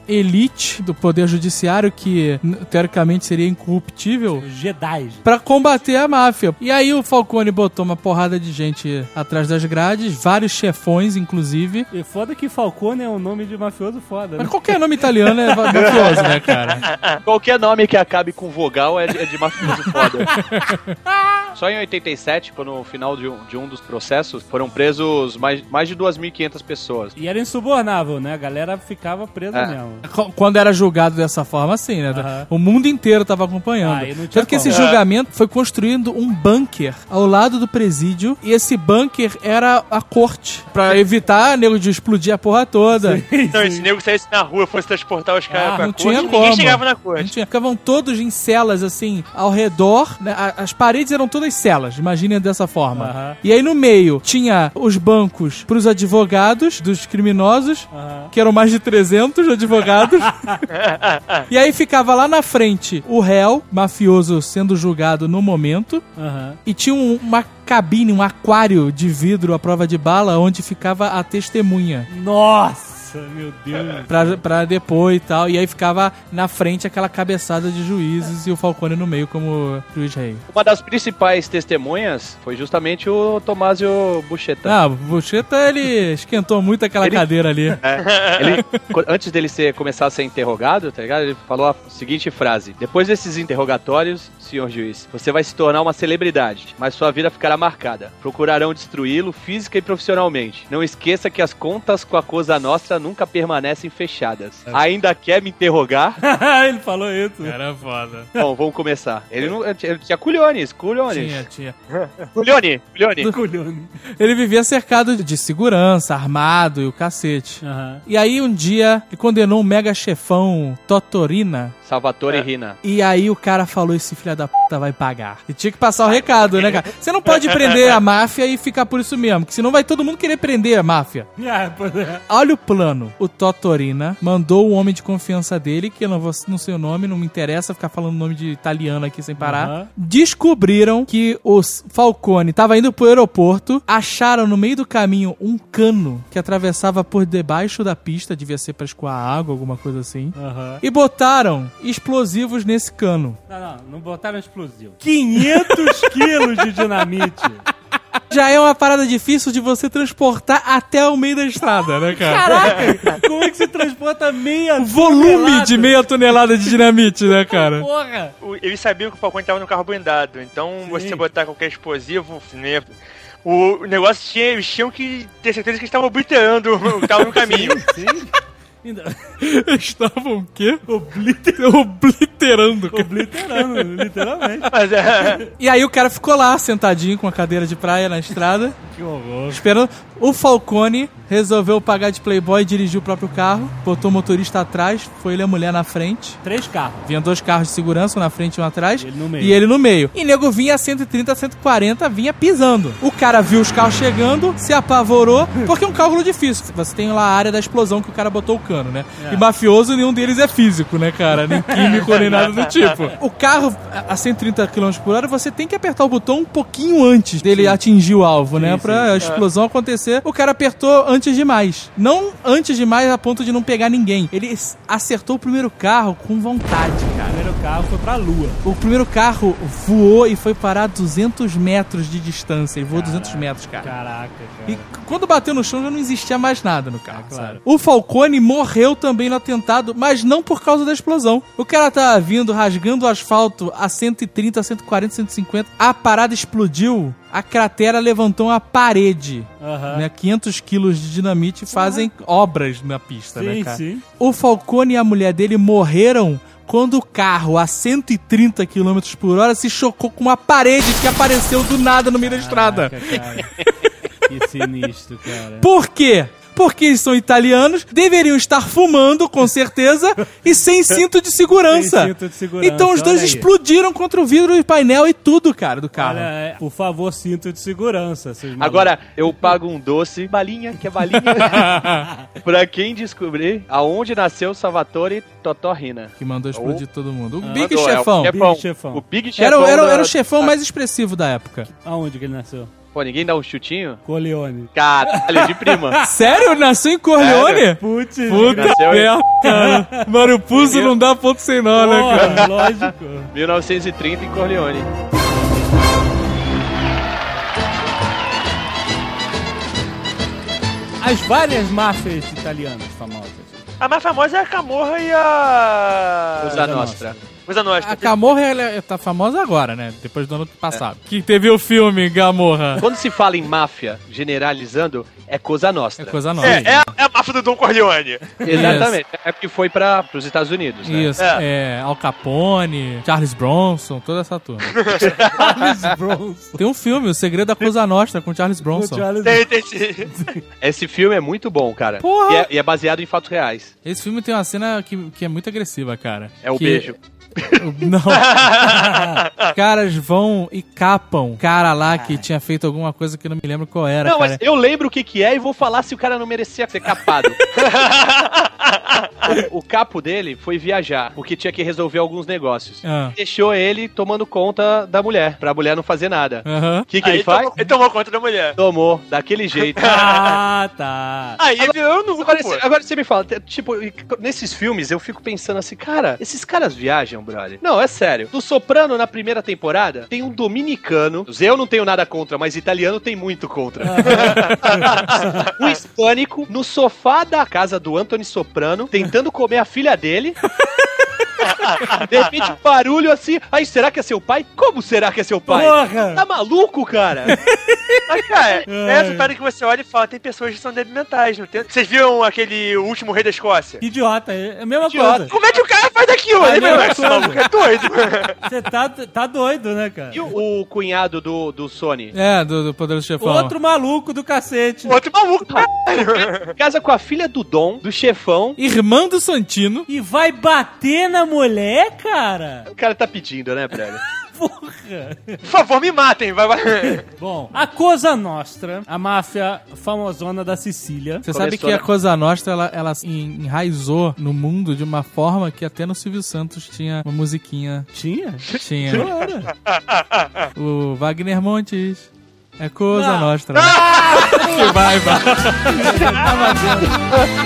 elite do poder judiciário que teoricamente seria incorruptível Jedi. pra combater a máfia. E aí o Falcone botou uma porrada de gente atrás das grades, vários chefões inclusive. E foda que Falcone é um nome de mafioso foda, né? Mas qualquer nome italiano é mafioso, né, cara? Qualquer nome que acabe com vogal é de, é de mafioso foda. Só em 87, quando no final de um, de um dos processos, foram presos mais, mais de 2.500 pessoas. E era insubornável, né? A galera ficava presa É. mesmo. Qu- Quando era julgado dessa forma, assim, né? Aham. O mundo inteiro tava acompanhando. Ah, Tanto que esse como. julgamento foi construindo um bunker ao lado do presídio. E esse bunker era a corte. Pra evitar nego de explodir a porra toda. Então, esse nego saísse na rua, fosse transportar os caras Ah, pra não corte, tinha ninguém como. chegava na Não corte. tinha. Ficavam todos em celas, assim, ao redor. né? As paredes eram todas celas, imaginem dessa forma. E aí no meio tinha os bancos pros advogados dos criminosos, que eram mais de 300 advogados. e aí ficava lá na frente o réu, mafioso, sendo julgado no momento. Aham. E tinha um- uma cabine, um aquário de vidro à prova de bala, onde ficava a testemunha. Nossa, meu Deus. Pra, pra depor e tal. E aí ficava na frente aquela cabeçada de juízes e o Falcone no meio como juiz rei. Uma das principais testemunhas foi justamente o Tomásio Bucheta. Ah, o Bucheta, ele esquentou muito aquela Ele- cadeira ali. Ele, co- antes dele ser, começar a ser interrogado, tá ligado? Ele falou a seguinte frase: Depois desses interrogatórios, senhor juiz, você vai se tornar uma celebridade, mas sua vida ficará marcada. Procurarão destruí-lo física e profissionalmente. Não esqueça que as contas com a Cosa Nostra nunca permanecem fechadas. Ainda quer me interrogar? Ele falou isso. Era foda. Bom, vamos começar. Ele não ele tinha culhones, culhones. Tinha, tinha. Culhone, culhone. Culhone. Ele vivia cercado de segurança, armado e o cacete. Aham. E aí um dia ele condenou um mega chefão Totorina. Salvatore Rina. E aí o cara falou: esse filho da puta vai pagar. E tinha que passar o recado, né, cara? Você não pode prender a máfia e ficar por isso mesmo, que senão vai todo mundo querer prender a máfia. Pois é. Olha o plano. O Totorina mandou o homem de confiança dele, que eu não, vou, não sei o nome, não me interessa ficar falando nome de italiano aqui sem parar. Aham. Descobriram que o Falcone estava indo pro aeroporto, acharam no meio do caminho um cano que atravessava por debaixo da pista, devia ser pra escoar água, alguma coisa assim. Aham. E botaram explosivos nesse cano. Não, não, não botaram explosivo. 500 quilos de dinamite. Já é uma parada difícil de você transportar até o meio da estrada, né, cara? Caraca, como é que se transporta meia O volume tonelada? de meia tonelada de dinamite, né, cara? Porra! Eles sabiam que o Falcone tava no carro blindado, então você botar qualquer explosivo, né, o o negócio tinha, eles tinham que ter certeza que eles estavam obliterando o que tava no caminho. Sim. Estavam o quê? Obliter... Obliterando. cara. Obliterando, literalmente. Mas é. E aí o cara ficou lá, sentadinho com a cadeira de praia na estrada, Que horror. esperando. O Falcone resolveu pagar de playboy e dirigir o próprio carro, botou o motorista atrás, foi ele e a mulher na frente. Três carros. Vinha dois carros de segurança, um na frente e um atrás. Ele no meio. E ele no meio. E nego vinha a 130, 140, vinha pisando. O cara viu os carros chegando, se apavorou, porque é um cálculo difícil. Você tem lá a área da explosão que o cara botou o cano, né? É. E mafioso, nenhum deles é físico, né, cara? Nem químico, nem nada do tipo. O carro a 130 km por hora, você tem que apertar o botão um pouquinho antes dele atingir o alvo, né? Sim, Pra sim. a explosão acontecer. O cara apertou antes demais. Não antes demais a ponto de não pegar ninguém. Ele acertou o primeiro carro com vontade, cara. Carro foi pra lua. O primeiro carro voou e foi parar a 200 metros de distância. Ele voou 200 metros, cara. Caraca, cara. E quando bateu no chão já não existia mais nada no carro. É, claro. O Falcone morreu também no atentado, mas não por causa da explosão. O cara tava vindo rasgando o asfalto a 130, 140, 150. A parada explodiu. A cratera levantou uma parede. Aham. Né? 500 quilos de dinamite fazem obras na pista, né, Sim, cara? sim. O Falcone e a mulher dele morreram quando o carro a 130 km por hora se chocou com uma parede que apareceu do nada no meio da estrada. Caraca, cara. que sinistro, cara. Por quê? Porque eles são italianos, deveriam estar fumando, com certeza, e sem cinto de segurança. Sem cinto de segurança, Então os dois explodiram contra o vidro e painel e tudo, cara, do carro. Olha, é, por favor, cinto de segurança. Agora, eu pago um doce, balinha, que é balinha, pra quem descobrir aonde nasceu Salvatore Totorrina. Que mandou explodir todo mundo. O Big Mandou, é o Chefão. chefão. Big chefão. O Big Era, Chefão. era, da- era o chefão mais expressivo da época. Aonde que ele nasceu? Pô, ninguém dá um chutinho? Corleone. Caralho, de prima. Sério? Nasceu em Corleone? Putz, Puta merda, cara. Mário Puzo não dá ponto sem nó, né, cara? lógico. 1930 em Corleone. As várias máfias italianas famosas. A mais famosa é a Camorra e a. Cosa Nostra. Coisa Nostra. A Camorra ela é- tá famosa agora, né? Depois do ano passado. Que teve o filme Gamorra. Quando se fala em máfia, generalizando, é Cosa Nostra. É coisa nova. É, é, a, é a máfia do Dom Corleone. Exatamente. É porque foi para os Estados Unidos, né? Isso, é. Al Capone, Charles Bronson, toda essa turma. Charles Bronson. Tem um filme, O Segredo da Coisa Nostra, com Charles Bronson. Charles Tem, tem sim. Esse filme é muito bom, cara. Porra! E é, e é baseado em fatos reais. Esse filme tem uma cena que, que é muito agressiva, cara. É o Que- beijo. Não. Os caras vão e capam cara lá que tinha feito alguma coisa que não me lembro qual era, Não, cara. mas eu lembro o que que é e vou falar se o cara não merecia ser capado. o, o capo dele foi viajar, porque tinha que resolver alguns negócios. Ah. Deixou ele tomando conta da mulher, pra mulher não fazer nada. O que, que Aí ele faz? tomou, ele tomou conta da mulher. Tomou, daquele jeito. Ah, tá. Aí virou no Agora, pô. cê- agora você me fala, tipo, nesses filmes eu fico pensando assim, cara, esses caras viajam, brother. Não, é sério. Do Soprano, na primeira temporada, tem um dominicano. Eu não tenho nada contra, mas italiano tem muito contra. um hispânico no sofá da casa do Anthony Soprano, tentando comer a filha dele. De repente, barulho assim. Aí, será que é seu pai? Como será que é seu pai? Porra! Tá maluco, cara? Mas, cara, é essa parada que você olha e fala, tem pessoas que são débeis mentais, não tem? Vocês viram aquele último rei da Escócia? Que idiota, é a mesma Idiota. coisa. Como é que o cara faz daquilo? É a Ele maluco é doido. Você tá, tá doido, né, cara? E o, o cunhado do, do Sony? É, do, do Poderoso Chefão. Outro maluco do cacete. Outro maluco, caralho. Casa com a filha do Dom, do chefão. Irmã do Santino. E vai bater na mulher, cara? O cara tá pedindo, né, velho? Porra. Por favor, me matem. Vai, vai. Bom, a Cosa Nostra, a máfia famosona da Sicília. Você sabe que a né? Coisa Nostra, ela, ela enraizou no mundo de uma forma que até no Silvio Santos tinha uma musiquinha. Tinha? Tinha. o Wagner Montes. É Coisa Não. Nostra. que vai, vai. Tava vendo.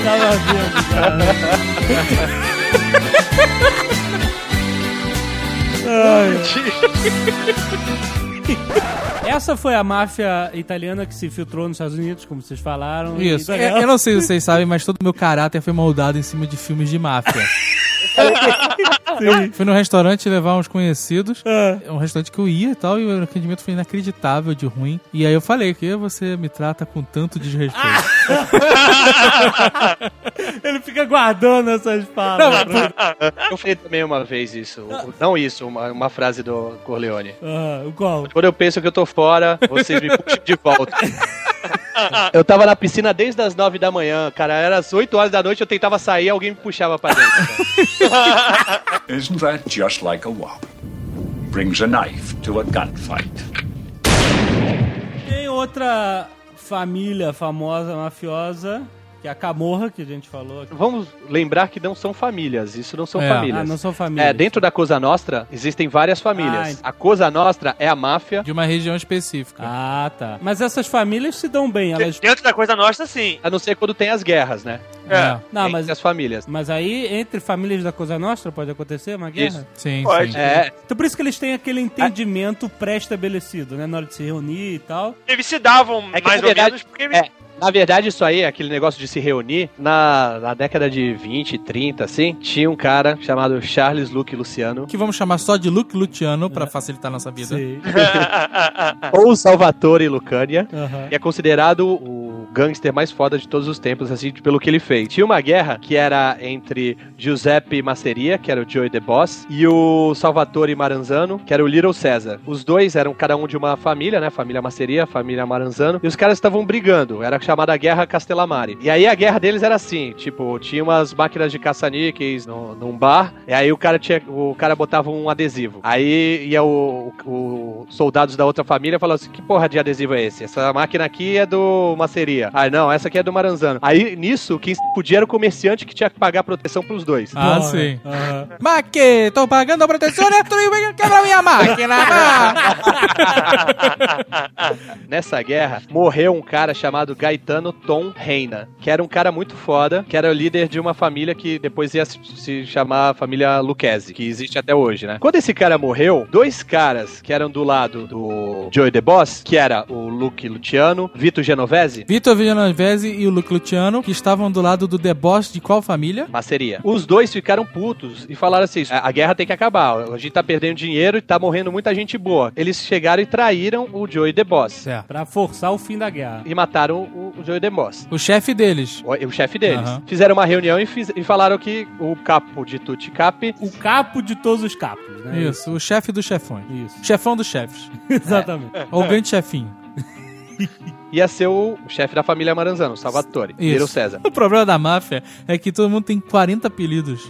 Tava vendo, cara. Ai. Essa foi a máfia italiana que se filtrou nos Estados Unidos, como vocês falaram. Isso. E- Eu, eu não sei se vocês sabem, mas todo o meu caráter foi moldado em cima de filmes de máfia. Fui no restaurante levar uns conhecidos. Ah. É um restaurante que eu ia e tal, e o atendimento foi inacreditável de ruim. E aí eu falei, que você me trata com tanto desrespeito. Ele fica guardando essas falas. pra- Eu falei também uma vez isso. Não isso, uma, uma frase do Corleone. Ah, qual? Quando eu penso que eu tô fora, vocês me puxam de volta. Eu tava na piscina desde as 9 da manhã, cara. Era as 8 horas da noite, eu tentava sair, alguém me puxava pra dentro. Isn't that just like a wop? Brings a knife to a gunfight. Tem outra família famosa, mafiosa, que é a Camorra, que a gente falou. aqui. Vamos lembrar que não são famílias, isso não são É. famílias. Ah, não são famílias. É, dentro da Cosa Nostra existem várias famílias. Ah, a Cosa Nostra é a máfia. De uma região específica. Ah, tá. Mas essas famílias se dão bem, elas... Dentro da coisa nossa, sim. A não ser quando tem as guerras, né? É. Não, Entre mas... as famílias. Mas aí, entre famílias da Coisa Nostra, pode acontecer uma guerra? Isso. Sim, Pode. sim. É, Então por isso que eles têm aquele entendimento pré-estabelecido, né? Na hora de se reunir e tal. Eles se davam É que, mais ou verdade, menos porque eles é, na verdade, isso aí, aquele negócio de se reunir, na, na década de 20, 30, assim, tinha um cara chamado Charles Luke Luciano, Que vamos chamar só de Luke Luciano pra facilitar nossa vida. Sim. ou Salvatore Lucania, que é considerado o gangster mais foda de todos os tempos, assim, pelo que ele fez. Tinha uma guerra que era entre Giuseppe Masseria, que era o Joey the Boss, e o Salvatore Maranzano, que era o Little César. Os dois eram cada um de uma família, né? Família Masseria, família Maranzano, e os caras estavam brigando. Era chamada Guerra Castellamare. E aí a guerra deles era assim, tipo, tinha umas máquinas de caça-níqueis no- num bar, e aí o cara tinha, o cara botava um adesivo. Aí ia o, o- os soldados da outra família falando assim, que porra de adesivo é esse? Essa máquina aqui é do Maceria. Ah, não, essa aqui é do Maranzano. Aí, nisso, quem podia era o comerciante que tinha que pagar proteção pros dois. Ah, Porra. sim. Aham. Maque, tô pagando a proteção, né? Tu quebra minha máquina. ah. Nessa guerra, morreu um cara chamado Tom Reina, que era um cara muito foda, que era o líder de uma família que depois ia se, chamar família Lucchese, que existe até hoje, né? Quando esse cara morreu, dois caras que eram do lado do Joey The Boss, que era o Luke Luciano, Vitor Genovese, Vitor Villanovese e o Luke Luciano, que estavam do lado do The Boss de qual família? Maceria. Os dois ficaram putos e falaram assim: a guerra tem que acabar. A gente tá perdendo dinheiro e tá morrendo muita gente boa. Eles chegaram e traíram o Joey The Boss. Certo. Pra forçar o fim da guerra. E mataram o, o Joey The Boss. O chefe deles. O, o chefe deles. Aham. Fizeram uma reunião e, fiz- e falaram que o capo de Tutti Cap O capo de todos os capos, né? Isso, o chefe dos chefões. Isso. Chefão dos chefes. Exatamente. Ou o grande chefinho. ia ser o chefe da família Maranzano, Salvatore. Little César. O problema da máfia é que todo mundo tem 40 apelidos.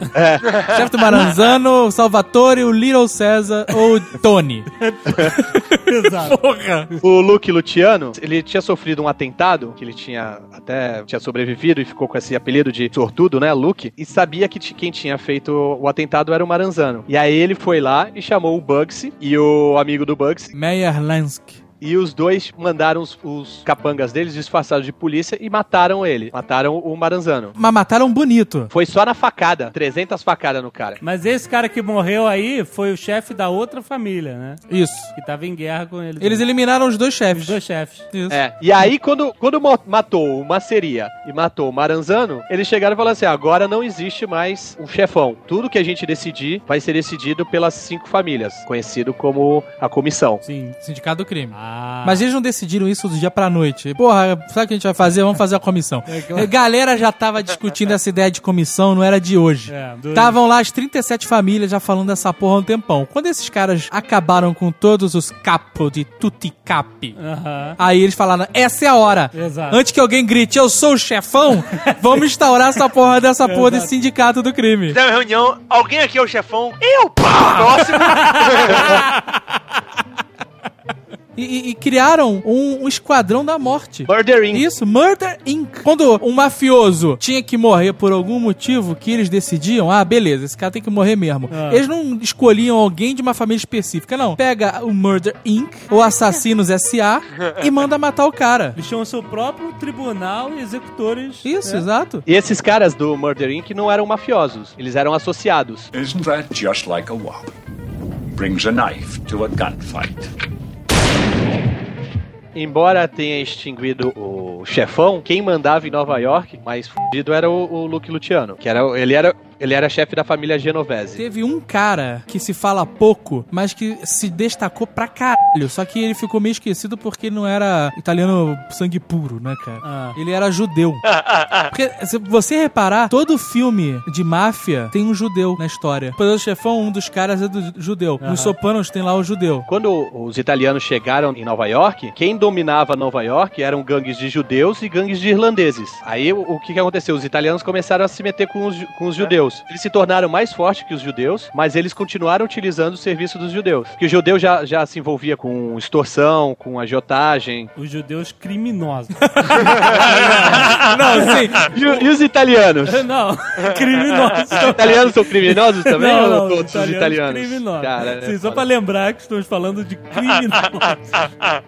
Chefe do Maranzano, o Salvatore, o Little César ou Tony. Exato. Porra! O Luke Luciano, ele tinha sofrido um atentado, que ele tinha até tinha sobrevivido e ficou com esse apelido de sortudo, né, Luke, e sabia que quem tinha feito o atentado era o Maranzano. E aí ele foi lá e chamou o Bugsy e o amigo do Bugsy, Meyer Lansky. E os dois mandaram os, os capangas deles disfarçados de polícia e mataram ele. Mataram o Maranzano. Mas mataram bonito. Foi só na facada, 300 facadas no cara. Mas esse cara que morreu aí foi o chefe da outra família, né? Isso. Que tava em guerra com eles. Eles eliminaram os dois chefes. Os dois chefes. Isso. É. E aí, quando, quando matou o Maceria e matou o Maranzano, eles chegaram e falaram assim: agora não existe mais um chefão. Tudo que a gente decidir vai ser decidido pelas cinco famílias, conhecido como a comissão. Sim. Sindicato do crime. Ah. Mas eles não decidiram isso do dia pra noite. Porra, sabe o que a gente vai fazer? Vamos fazer a comissão. É claro. A galera já tava discutindo essa ideia de comissão, não era de hoje. É, Estavam lá as 37 famílias já falando dessa porra há um tempão. Quando esses caras acabaram com todos os capos de tutti cap, Aham. aí eles falaram, essa é a hora. Exato. Antes que alguém grite, eu sou o chefão, vamos instaurar essa porra dessa porra desse sindicato do crime. Fizeram uma reunião, alguém aqui é o chefão? Eu! Pá! Próximo! E, e- e criaram um, um esquadrão da morte. Murder Inc. Isso, Murder Inc. Quando um mafioso tinha que morrer por algum motivo que eles decidiam, ah, beleza, esse cara tem que morrer mesmo. Ah. Eles não escolhiam alguém de uma família específica, não. Pega o Murder Inc. ou Assassinos S.A. e manda matar o cara. Eles tinham seu próprio tribunal e executores. Isso, né? exato. E esses caras do Murder Inc. não eram mafiosos, eles eram associados. Isn't that just like a wop? Brings a knife to a gunfight. Embora tenha extinguido o chefão, quem mandava em Nova York, mais fudido era o, o Luke Luciano, que era ele era Ele era chefe da família Genovese. Teve um cara que se fala pouco, mas que se destacou pra caralho. Só que ele ficou meio esquecido porque ele não era italiano sangue puro, né, cara? Ah. Ele era judeu. Porque, se você reparar, todo filme de máfia tem um judeu na história. O Poderoso Chefão, um dos caras é do judeu. Nos Sopranos tem lá o judeu. Quando os italianos chegaram em Nova York, quem dominava Nova York eram gangues de judeus e gangues de irlandeses. Aí o, que, que aconteceu? Os italianos começaram a se meter com os, com os judeus. Eles se tornaram mais fortes que os judeus, mas eles continuaram utilizando o serviço dos judeus. Porque o judeu já, já se envolvia com extorsão, com agiotagem. Os judeus criminosos. Não, sim. E, e os italianos? não, criminosos. Os italianos são criminosos também? Não, ou não, todos os italianos? criminosos. Cara, Sim, é só foda. pra lembrar que estamos falando de criminosos.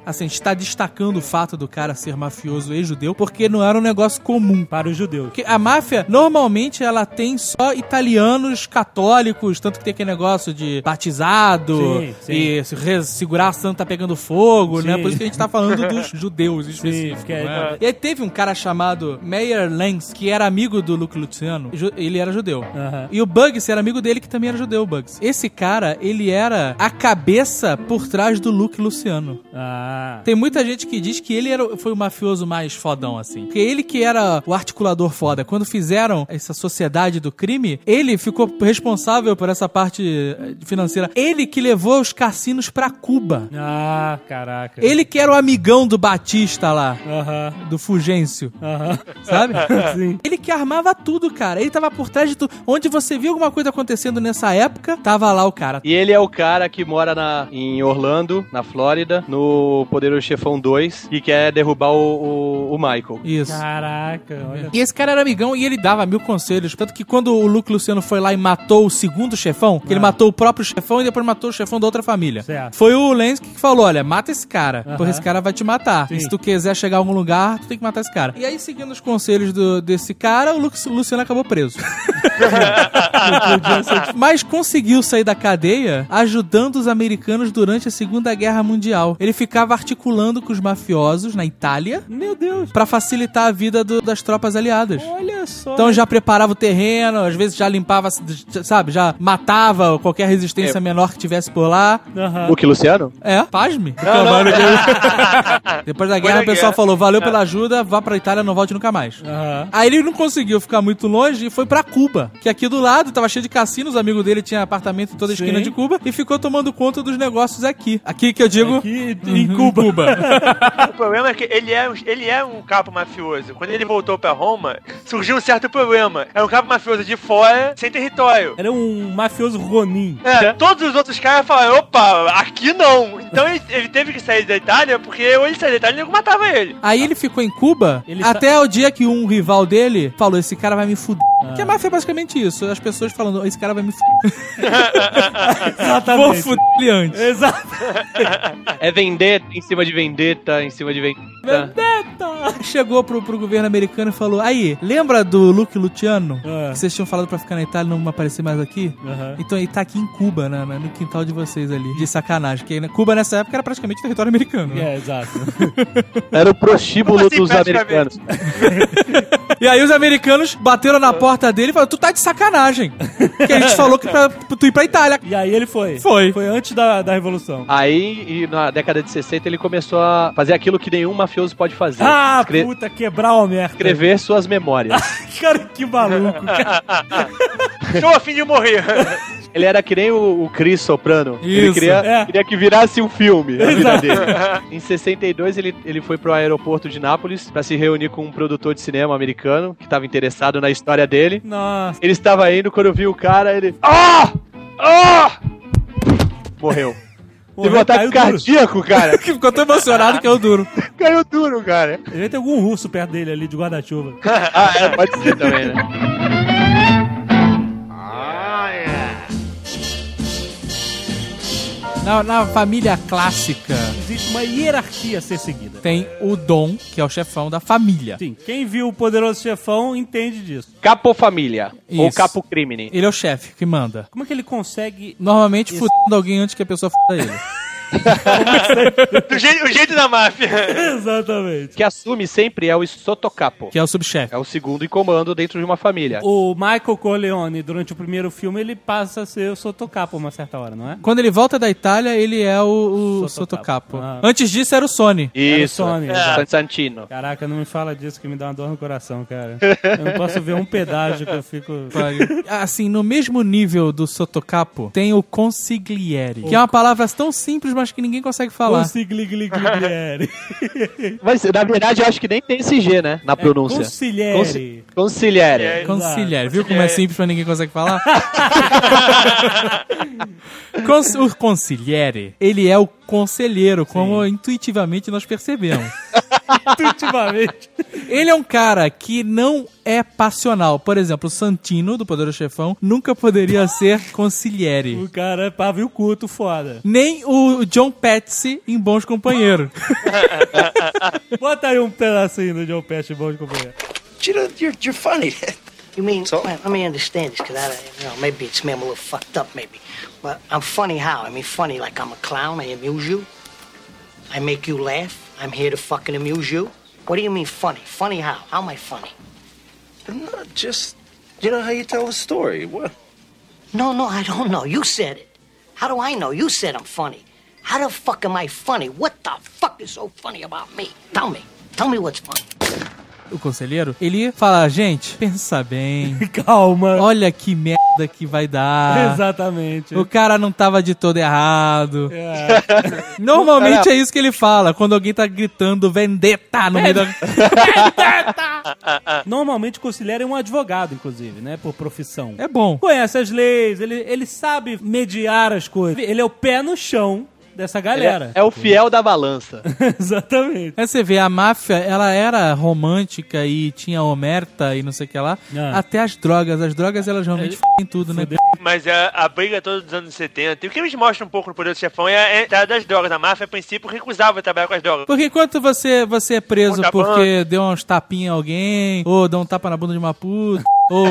Assim, a gente tá destacando o fato do cara ser mafioso e judeu porque não era um negócio comum. para os judeus. Porque a máfia, normalmente, ela tem só italianos católicos, tanto que tem aquele negócio de batizado Sim, sim. e se segurar a santa pegando fogo, né? Sim. Por isso que a gente tá falando dos judeus específicos. é- né? E aí teve um cara chamado Meyer Lenz, que era amigo do Luke Luciano. Ele era judeu. E o Bugs era amigo dele, que também era judeu, Bugs. Esse cara, ele era a cabeça por trás do Luke Luciano. Ah. Tem muita gente que diz que ele era, foi o mafioso mais fodão, assim. Porque ele que era o articulador foda. Quando fizeram essa sociedade do crime, ele ficou responsável por essa parte eh, financeira. Ele que levou os cassinos pra Cuba. Ah, caraca. Ele que era o amigão do Batista lá, Aham. do Fugêncio, Aham. sabe? Sim. Ele que armava tudo, cara. Ele tava por trás de tudo. Onde você viu alguma coisa acontecendo nessa época, tava lá o cara. E ele é o cara que mora na, em Orlando, na Flórida, no Poderoso Chefão 2, e quer derrubar o, o, o Michael. Isso. Caraca, olha. E esse cara era amigão e ele dava mil conselhos. Tanto que quando o Luke Luciano foi lá e matou o segundo chefão, que ele matou o próprio chefão e depois matou o chefão da outra família. Certo. Foi o Lenz que falou: olha, mata esse cara. Aham. Porque esse cara vai te matar. Sim. E se tu quiser chegar a algum lugar, tu tem que matar esse cara. E aí, seguindo os conselhos do- desse cara, o Luke Luciano acabou preso. Mas conseguiu sair da cadeia ajudando os americanos durante a Segunda Guerra Mundial. Ele ficava articulando com os mafiosos na Itália Meu Deus. pra facilitar a vida do- das tropas aliadas. Olha só. Então já preparava o terreno, às vezes já limpava, sabe, já matava qualquer resistência menor que tivesse por lá. Aham. Luke Luciano? É, pasme. Depois da guerra, o pessoal guerra. falou: valeu pela ajuda, vá pra Itália, não volte nunca mais. Aham. Aí ele não conseguiu ficar muito longe e foi pra Cuba, que aqui do lado tava cheio de cassinos, o amigo dele tinha apartamento em toda a esquina Sim. de Cuba e ficou tomando conta dos negócios aqui. Aqui que eu digo. Aqui em Cuba. O problema é que ele é, um- ele é um capo mafioso. Quando ele voltou pra Roma, surgiu um certo problema. É um capo mafioso de fora, sem território. Era um mafioso Ronin. É, todos os outros caras falaram, opa, aqui não. Então ele, ele teve que sair da Itália, porque ou ele saía da Itália, ele matava ele. Aí ele ficou em Cuba Ele até o dia que um rival dele falou: esse cara vai me fuder. Que a máfia é basicamente isso. As pessoas falando, esse cara vai me fuder. Vou Exatamente. fuder ele antes. Exato. É vendetta em cima de vendetta, em cima de vendetta. Chegou pro, pro governo americano e falou: Aí, lembra do Luke Luciano? Ah. Que vocês tinham falado pra ficar na Itália e não aparecer mais aqui? Aham. Então ele tá aqui em Cuba, né, no quintal de vocês ali. De sacanagem. Porque Cuba nessa época era praticamente território americano. né? É, exato. Era o prostíbulo assim, dos americanos. E aí os americanos bateram na porta dele e falaram: Tu tá de sacanagem. que a gente falou que pra, pra tu ir pra Itália. E aí ele foi. Foi. Foi antes da, da Revolução. Aí, e na década de 60, ele começou a fazer aquilo que nenhum mafioso pode fazer. Ah, Escre- puta, quebrar o merda. escrever suas memórias. Cara, que maluco. cara. Estou a fim de morrer. Ele era que nem o, o Chris Soprano. ele Isso, queria, é. queria que virasse um filme a vida dele. Em 62, ele, ele foi pro aeroporto de Nápoles pra se reunir com um produtor de cinema americano que estava interessado na história dele. Nossa. Ele estava indo, quando viu o cara, ele. Ah! Ah! Morreu. Teve um Morreu, ataque caiu duro. cardíaco, cara. Que ficou tão emocionado que é o duro. Caiu duro, cara. Deve ter algum russo perto dele ali de guarda-chuva. Ah, é, pode ser também, né? Na, na família clássica Existe uma hierarquia a ser seguida. tem o Dom, que é o chefão da família. Sim, quem viu o Poderoso Chefão entende disso. Capo família. Ou Isso. capo crimine. Ele é o chefe que manda. Como é que ele consegue... Normalmente Isso. fudendo alguém antes que a pessoa foda ele. Do jeito, o jeito da máfia. Exatamente. que assume sempre é o Sotocapo. Que é o subchefe. É o segundo em comando dentro de uma família. O Michael Corleone, durante o primeiro filme, ele passa a ser o Sotocapo uma certa hora, não é? Quando ele volta da Itália, ele é o, o Sotocapo. Sotocapo. Ah. Antes disso era o Sony. Isso. Era o Sony, é. Santino. Caraca, não me fala disso que me dá uma dor no coração, cara. Eu não posso ver um pedágio que eu fico. Assim, no mesmo nível do Sotocapo, tem o consigliere, que é uma palavra tão simples, mas que ninguém consegue falar. Consigligligliere. Mas, na verdade, eu acho que nem tem esse G, né? Na pronúncia. Conciliere. Consi- Conciliere. É. Conciliere. Viu como é simples, mas ninguém consegue falar? Cons- o consigliere, ele é o conselheiro, como intuitivamente nós percebemos. Intuitivamente. Ele é um cara que não é passional. Por exemplo, o Santino, do Poderoso Chefão, nunca poderia ser consigliere. O cara é pavio culto foda. Nem o John Patsy em Bons Companheiros. Bota aí um pedacinho do John de companhia. You know, you're, you're funny. You mean, So? well, let me understand this, because I, you know, maybe it's me, I'm a little fucked up, maybe. But I'm funny how? I mean, funny like I'm a clown, I amuse you. I make you laugh. I'm here to fucking amuse you. What do you mean funny? Funny how? How am I funny? I'm Not just, you know how you tell a story. What? No, no, I don't know. You said it. How do I know? You said I'm funny. How the fuck am I funny? What the fuck is so funny about me? Tell me. Tell me what's funny. O conselheiro, ele fala, gente, pensa bem. Calma. Olha que merda que vai dar. Exatamente. O cara não tava de todo errado. É. Normalmente é isso que ele fala, quando alguém tá gritando vendetta no meio da... Normalmente o conselheiro é um advogado, inclusive, né? Por profissão. É bom. Conhece as leis, ele, ele sabe mediar as coisas. Ele é o pé no chão dessa galera. É, é o fiel da balança. Exatamente. Aí você vê, a máfia, ela era romântica e tinha omerta e não sei o que lá, Ah. até as drogas. As drogas, elas realmente f***em tudo, né? Mas a, a briga toda dos anos 70, e o que eles mostram um pouco no Poder do Chefão é a entrada das drogas. A máfia, a princípio, recusava trabalhar com as drogas. Porque enquanto você, você é preso porque deu uns tapinhas em alguém, ou deu um tapa na bunda de uma puta, ou,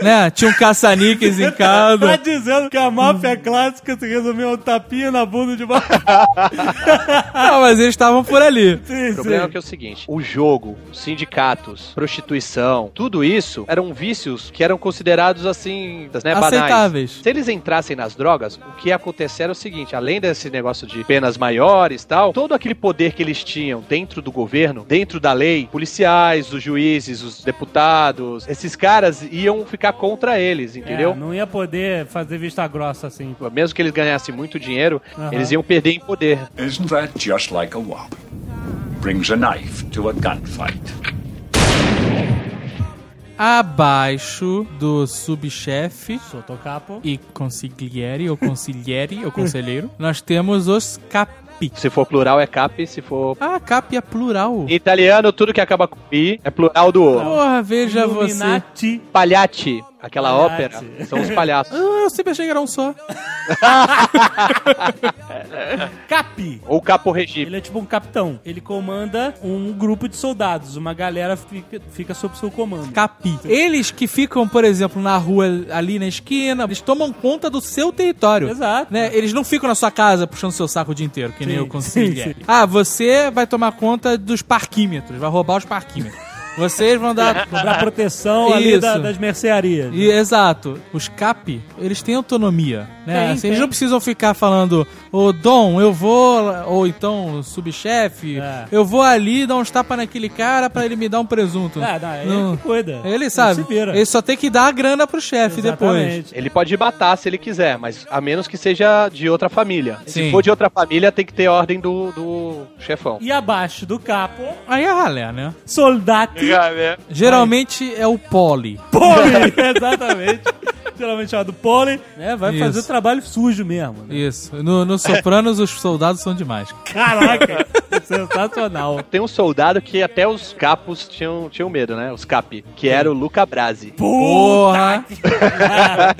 né, tinha um caça-níqueis em Tá casa. dizendo que a máfia clássica se resumiu a um tapinha na bunda de uma... Não, mas eles estavam por ali. Sim, O problema é que é o seguinte: o jogo, sindicatos, prostituição, tudo isso eram vícios que eram considerados assim, né, banais. Aceitáveis. Se eles entrassem nas drogas, o que ia acontecer era o seguinte: além desse negócio de penas maiores e tal, todo aquele poder que eles tinham dentro do governo, dentro da lei, policiais, os juízes, os deputados, esses caras iam ficar contra eles, entendeu? É, não ia poder fazer vista grossa assim. Mesmo que eles ganhassem muito dinheiro, eles iam perder em poder. Isn't that just like a wop? Brings a knife to a gunfight. Abaixo do subchefe Sotocapo. e consigliere, ou consigliere, ou conselheiro, nós temos os capi. Se for plural é cap, se for Ah, capi é plural. Em italiano, tudo que acaba com i é plural do o. Porra, veja você. Illuminati. Palhati, aquela Palhati. ópera, são os palhaços. Ah, eu sempre achei que era um só. Capi. Ou capo regime. Ele é tipo um capitão. Ele comanda um grupo de soldados. Uma galera fica, fica sob seu comando. Capi. Eles que ficam, por exemplo, na rua ali na esquina, eles tomam conta do seu território. Exato. Né? Eles não ficam na sua casa puxando seu saco o dia inteiro, que nem Sim, eu consigo. sim, sim. Ah, você vai tomar conta dos parquímetros, vai roubar os parquímetros. Vocês vão dar. Cobrar proteção ali da- das mercearias. E, exato. Os CAP, eles têm autonomia. Né? Tem, Assim, tem. Eles não precisam ficar falando, ô Dom, eu vou. Ou então, subchefe, É. eu vou ali dar uns tapas naquele cara pra ele me dar um presunto. Ah, não, ele Não. que cuida. Ele sabe. se vira. Ele só tem que dar a grana pro chefe depois. Exatamente. Ele pode matar se ele quiser, mas a menos que seja de outra família. Sim. Se for de outra família, tem que ter ordem do, do chefão. E abaixo do capo, Aí é ralé, né? soldati. Cara, Geralmente é o pole. Pole, exatamente. Geralmente chamado pole, né? Vai fazer Isso. trabalho sujo mesmo. né? Isso. No, no Sopranos, os soldados são demais. Caraca, sensacional. Tem um soldado que até os capos tinham, tinham medo, né? Os capi. Que era o Luca Brasi. Porra!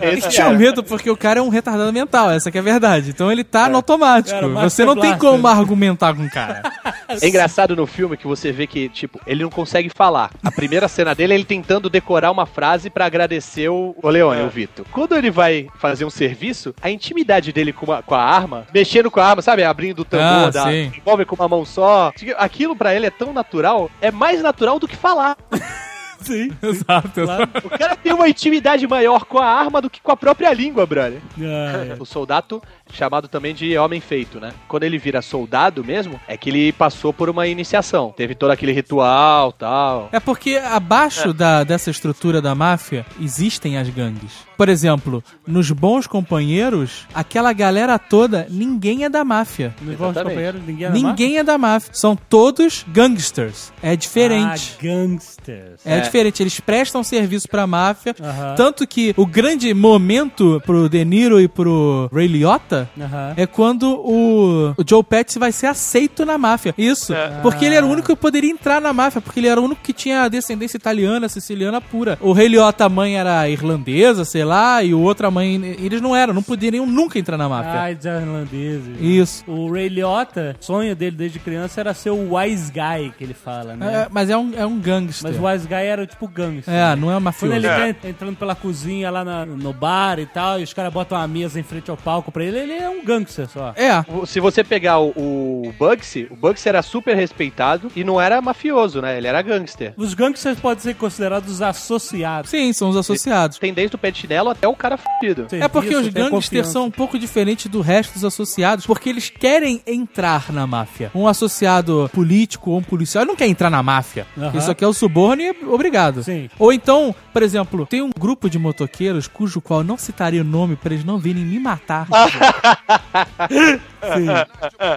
Eles tinham medo porque o cara é um retardado mental, essa que é a verdade. Então ele tá no automático. Cara, Você não tem como argumentar com o cara. É engraçado no filme que você vê que, tipo, ele não consegue falar. A primeira cena dele é ele tentando decorar uma frase pra agradecer o, o Leone, o Vitor. Quando ele vai fazer um serviço, a intimidade dele com, a- com a arma, mexendo com a arma, sabe? Abrindo o tambor, Ah, da, envolve com uma mão só. Aquilo pra ele é tão natural, é mais natural do que falar. Sim. Exato. Claro. O cara tem uma intimidade maior com a arma do que com a própria língua, brother. Ah, O soldado, chamado também de homem feito, né? Quando ele vira soldado mesmo, é que ele passou por uma iniciação. Teve todo aquele ritual tal. É porque abaixo da, dessa estrutura da máfia existem as gangues. Por exemplo, nos Bons Companheiros, aquela galera toda, ninguém é da máfia. Nos bons companheiros, ninguém é da Ninguém é da máfia. São todos gangsters. É diferente. Ah, gangsters. É, diferente, eles prestam serviço pra máfia. Tanto que o grande momento pro De Niro e pro Ray Liotta é quando o, o Joe Pesci vai ser aceito na máfia. Isso. Porque ele era o único que poderia entrar na máfia, porque ele era o único que tinha descendência italiana, siciliana pura. O Ray Liotta, a mãe era irlandesa, sei lá, e o outro, a mãe... Eles não eram, não poderiam nunca entrar na máfia. Ai, dos irlandeses. Isso. O Ray Liotta, sonho dele desde criança era ser o wise guy, que ele fala, né? É, mas é um, é um gangster. Mas o wise guy era tipo gangster. É, não é Quando mafioso. ele tá en- entrando pela cozinha lá na- no bar e tal, e os caras botam uma mesa em frente ao palco pra ele, ele é um gangster só. É, Se você pegar o, o Bugsy, o Bugsy era super respeitado e não era mafioso, né? Ele era gangster. Os gangsters podem ser considerados associados. sim, são os associados. Tem desde o pé de chinelo até o cara fudido. É porque os gangsters confiança. são um pouco diferentes do resto dos associados, porque eles querem entrar na máfia. Um associado político ou um policial ele não quer entrar na máfia. Aham. Ele só quer o suborno e é obrigado. Sim. Ou então, por exemplo, tem um grupo de motoqueiros cujo qual eu não citaria o nome pra eles não virem me matar. Sim.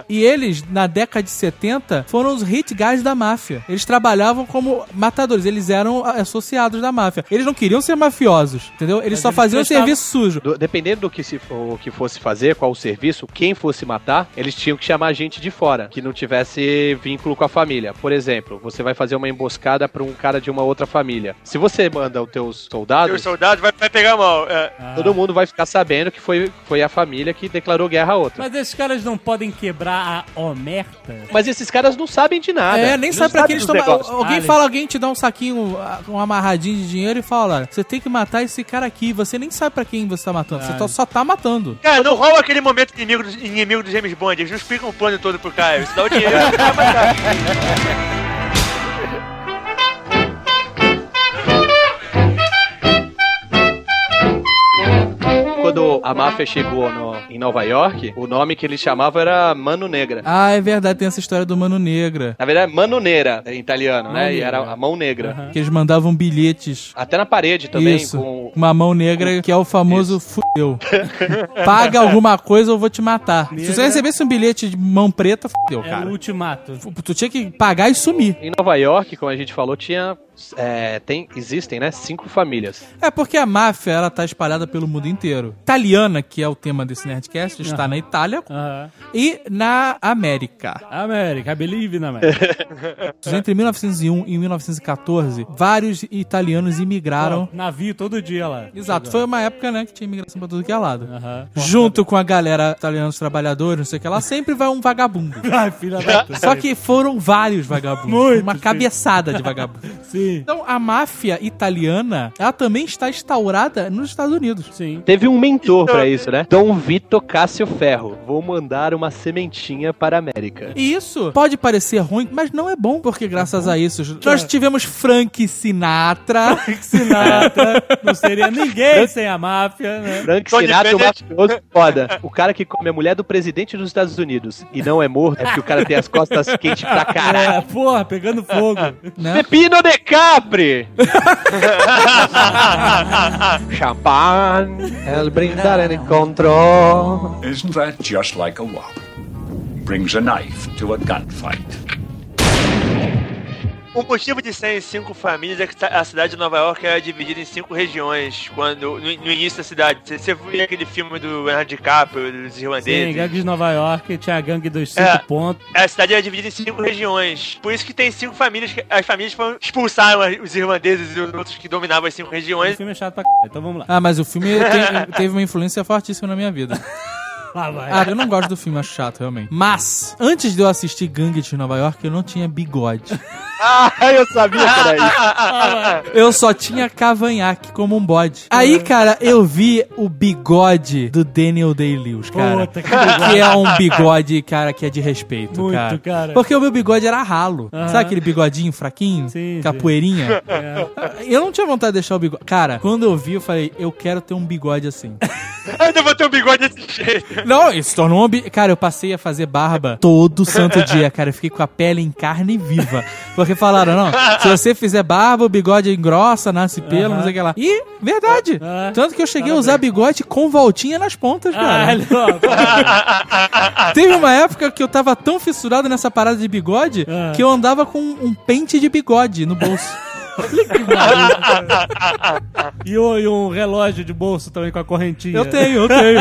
E eles, na década de 70, foram os hit guys da máfia. Eles trabalhavam como matadores, eles eram associados da máfia. Eles não queriam ser mafiosos, entendeu? Eles Mas só eles faziam prestavam- serviço sujo. Do- dependendo do que, se, o que fosse fazer, qual o serviço, quem fosse matar, eles tinham que chamar gente de fora, que não tivesse vínculo com a família. Por exemplo, você vai fazer uma emboscada pra um cara de uma outra família. Se você manda os teus soldados, o soldado vai, vai pegar mal. É. todo mundo vai ficar sabendo que foi, foi a família que declarou guerra a outra. Mas esses caras não podem quebrar a omerta? Mas esses caras não sabem de nada. É, nem sabe pra que eles tomam. Alguém Ah, fala, alguém te dá um saquinho, um amarradinho de dinheiro e fala: olha, você tem que matar esse cara aqui. Você nem sabe pra quem você tá matando. Você Ah. tá- só tá matando. Cara, não rola aquele momento inimigo do, inimigo do James Bond. Eles não explicam o plano todo pro cara. Você dá o dinheiro Quando a máfia chegou no- em Nova York, o nome que eles chamavam era Mano Negra. Ah, é verdade, tem essa história do Mano Negra. Na verdade, Mano Neira, em italiano, né? E Negra. era a mão negra. Aham. Que eles mandavam bilhetes. Até na parede também, Isso. com Uma mão negra, que é o famoso fudeu. Paga alguma coisa ou eu vou te matar. Se você recebesse um bilhete de mão preta, fudeu, É cara. o ultimato. Tu tinha que pagar e sumir. Em Nova York, como a gente falou, tinha. É, tem, existem, né? Cinco famílias. É porque a máfia, ela tá espalhada pelo mundo inteiro. Italiana, que é o tema desse Nerdcast, está na Itália Aham. e na América. América, I believe na América. Entre 1901 e 1914, vários italianos imigraram. Navio todo dia lá. Exato, foi uma época, né, que tinha imigração pra tudo que é lado. Aham. Junto com a galera italianos trabalhadores, não sei o que lá, sempre vai um vagabundo. Ai, filha da puta. Só que foram vários vagabundos. Muitos, uma sim. cabeçada de vagabundos. Sim. Então, a máfia italiana, ela também está instaurada nos Estados Unidos. Sim. Teve um mentor pra isso, né? Dom Vito Cássio Ferro. Vou mandar uma sementinha para a América. E isso pode parecer ruim, mas não é bom, porque graças a isso nós tivemos Frank Sinatra. Sinatra. não seria ninguém sem a máfia, né? Frank Tony Sinatra, o Bennett. mafioso foda. O cara que come a mulher do presidente dos Estados Unidos e não é morto é porque o cara tem as costas quentes pra caralho. É, porra, pegando fogo. né? Pepino de Capri! Champagne, el brindar en encontro. Isn't that just like a wop? Brings a knife to a gunfight. O motivo de ser em cinco famílias é que a cidade de Nova York era dividida em cinco regiões quando no, no início da cidade. Você, você viu aquele filme do Leonardo DiCaprio, dos Sim, irlandeses? gangue de Nova York, tinha a gangue dos cinco É. pontos. A cidade era dividida em cinco regiões. Por isso que tem cinco famílias. que- As famílias foram, expulsaram os irlandeses e os outros que dominavam as cinco O regiões. filme é chato pra c... então vamos lá. Ah, mas o filme te- teve uma influência fortíssima na minha vida. Lá vai. Ah, eu não gosto do filme, acho chato, realmente. Mas, antes de eu assistir Gangue de Nova York, eu não tinha bigode. Ah, eu sabia que era isso. Eu só tinha cavanhaque como um bode. Aí, cara, eu vi o bigode do Daniel Day-Lewis, cara. Puta, que. Que é um bigode, cara, que é de respeito, Muito, cara. cara. Porque o meu bigode era ralo. Sabe aquele bigodinho fraquinho? Sim, Capoeirinha? É. Eu não tinha vontade de deixar o bigode. Cara, quando eu vi, eu falei, eu quero ter um bigode assim. Ainda vou ter um bigode desse jeito. Não, isso tornou um. Cara, eu passei a fazer barba todo santo dia, cara. Eu fiquei com a pele em carne viva. Porque falaram, não, se você fizer barba, o bigode engrossa, nasce pelo, não sei o que lá. E, verdade. Ah, Tanto que eu cheguei a usar bigode com voltinha nas pontas, cara. Caralho, ó. Teve uma época que eu tava tão fissurado nessa parada de bigode Ah. que eu andava com um pente de bigode no bolso. E, e um relógio de bolso também com a correntinha. Eu tenho, eu tenho.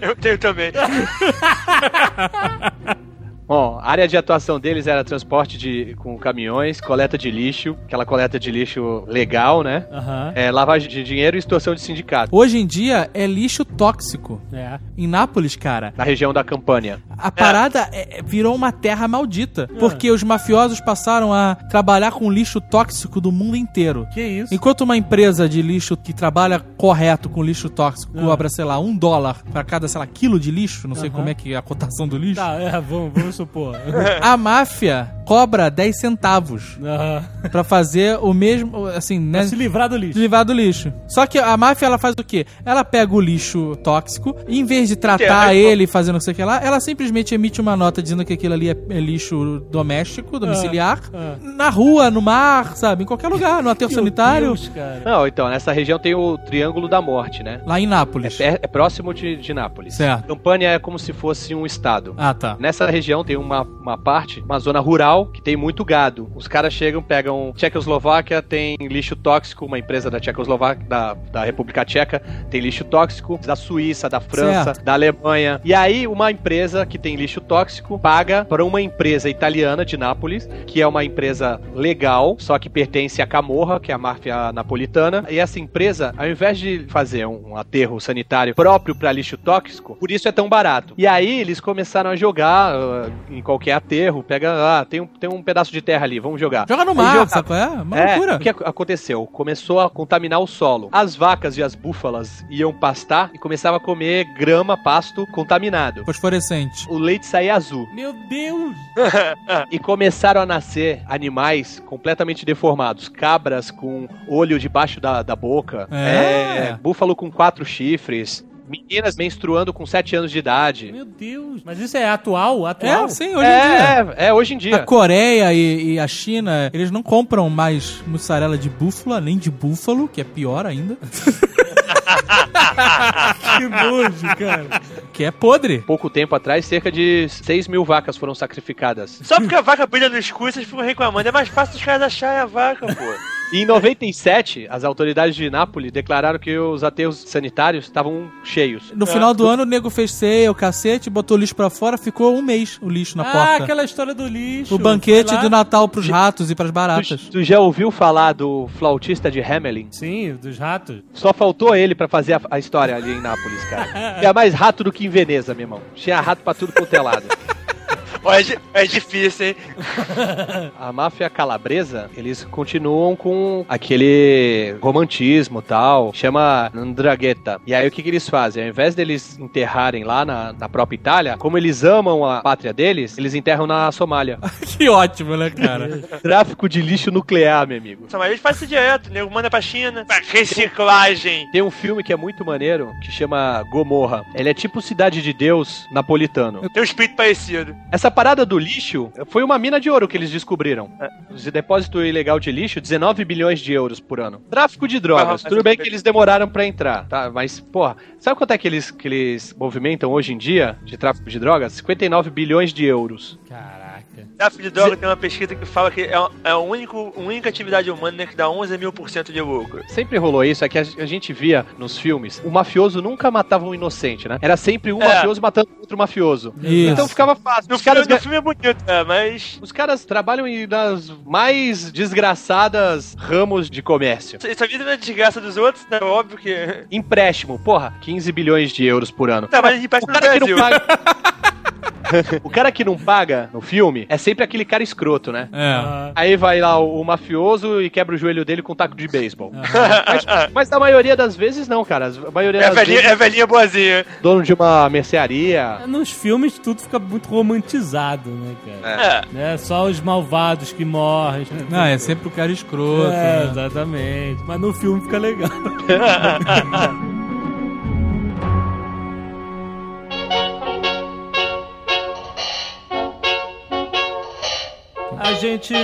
Eu tenho também. Bom, a área de atuação deles era transporte de, com caminhões, coleta de lixo, aquela coleta de lixo legal, né? Aham. É, lavagem de dinheiro e extorsão de sindicato. Hoje em dia é lixo tóxico. É. Em Nápoles, cara, Na região da Campânia. A parada é- é- virou uma terra maldita. Porque os mafiosos passaram a trabalhar com lixo tóxico do mundo inteiro. Que isso? Enquanto uma empresa de lixo que trabalha correto com lixo tóxico Ah. cobra, sei lá, um dólar pra cada, sei lá, quilo de lixo, não sei Aham. como é que é a cotação do lixo, Tá, é, vamos, vamos supor. a máfia cobra 10 centavos Aham. pra fazer o mesmo, assim, né? Pra se livrar do lixo. Se livrar do lixo. Só que a máfia, ela faz o quê? Ela pega o lixo tóxico e em vez de tratar Enterra, ele fazendo não sei o que lá, ela simplesmente emite uma nota dizendo que aquilo ali é, é lixo doméstico, domiciliar, ah. na rua, no mar, sabe? Em qualquer lugar, no aterro sanitário. Deus, cara. Não, então, nessa região tem o Triângulo da Morte, né? Lá em Nápoles. É, é próximo de, de Nápoles. Certo. Campânia é como se fosse um estado. Ah, tá. Nessa região tem uma, uma parte, uma zona rural, que tem muito gado. Os caras chegam, pegam. Tchecoslováquia tem lixo tóxico, uma empresa da Tchecoslováquia, da, da República Tcheca, tem lixo tóxico, da Suíça, da França, Certo. da Alemanha. E aí, uma empresa que tem lixo tóxico paga para uma empresa italiana de Nápoles, que é uma empresa legal, só que pertence à Camorra, que é a máfia napolitana. E essa empresa, ao invés de fazer um aterro sanitário próprio para lixo tóxico, por isso é tão barato. E aí eles começaram a jogar ah, em qualquer aterro, pega, ah, tem um, tem um pedaço de terra ali, vamos jogar. Joga no mar, sabe qual é? Uma é, loucura. o que ac- aconteceu? Começou a contaminar o solo. As vacas e as búfalas iam pastar e começavam a comer grama, pasto contaminado. Fosforescente. O leite saía azul. Meu Deus. E começaram a nascer animais completamente deformados. Cabras com olho debaixo da, da boca. É. é, búfalo com quatro chifres. Meninas menstruando com sete anos de idade. Meu Deus. Mas isso é atual? Atual? É, sim, hoje em dia. É, é, hoje em dia. A Coreia e, e a China, eles não compram mais mussarela de búfala, nem de búfalo, que é pior ainda. Que nojo, cara. Que é podre. Pouco tempo atrás, cerca de 6 mil vacas foram sacrificadas. Só porque a vaca brilha no escuro, vocês ficam reclamando. É mais fácil os caras acharem a vaca, pô. E em 97, as autoridades de Nápoles declararam que os aterros sanitários estavam cheios. No final do ano, o nego fez ceia, o cacete, botou o lixo pra fora, ficou um mês o lixo na ah, porta. aquela história do lixo. O banquete do Natal pros ratos e pras baratas. Tu, tu já ouviu falar do flautista de Hamelin? Sim, dos ratos. Só faltou ele pra fazer a, a história ali em Nápoles, cara. Tinha mais rato do que em Veneza, meu irmão. Tinha rato pra tudo quanto é lado. É, é difícil, hein? A máfia calabresa, eles continuam com aquele romantismo tal, chama Ndrangheta. E aí o que, que eles fazem? Ao invés deles enterrarem lá na, na própria Itália, como eles amam a pátria deles, eles enterram na Somália. que ótimo, né, cara? Tráfico de lixo nuclear, meu amigo. Eles fazem isso direto, nego manda pra China. Pra reciclagem. Tem um filme que é muito maneiro, que chama Gomorra. Ele é tipo Cidade de Deus napolitano. Tem um espírito parecido. Essa parada do lixo foi uma mina de ouro que eles descobriram. Esse depósito ilegal de lixo, 19 bilhões de euros por ano. Tráfico de drogas. Ah, Tudo bem que eles demoraram pra entrar, tá? Mas, porra, sabe quanto é que eles, que eles movimentam hoje em dia de tráfico de drogas? 59 bilhões de euros. Cara. Tráfico de droga tem uma pesquisa que fala que é, é a, único, a única atividade humana que dá 11 mil por cento de lucro. Sempre rolou isso, é que a, a gente via nos filmes, o mafioso nunca matava um inocente, né? Era sempre um É. mafioso matando outro mafioso. Isso. Então ficava fácil. No, Os caras, filme, no filme é bonito, é, mas os caras trabalham em- nas mais desgraçadas ramos de comércio. essa vida não é desgraça dos outros, né? Óbvio que. Empréstimo, porra, 15 bilhões de euros por ano. Tá, mas a gente O passa no cara que não Brasil. paga. o cara que não paga no filme é sempre aquele cara escroto, né? É. Ah, Aí vai lá o, o mafioso e quebra o joelho dele com um taco de beisebol. mas, mas na maioria das vezes não, cara. A maioria É das velhinha, vezes é velhinha boazinha. dono de uma mercearia. Nos filmes tudo fica muito romantizado, né, cara? É. Né? Só os malvados que morrem. né? Não, é sempre o cara escroto. É, né? exatamente. Mas no filme fica legal. gente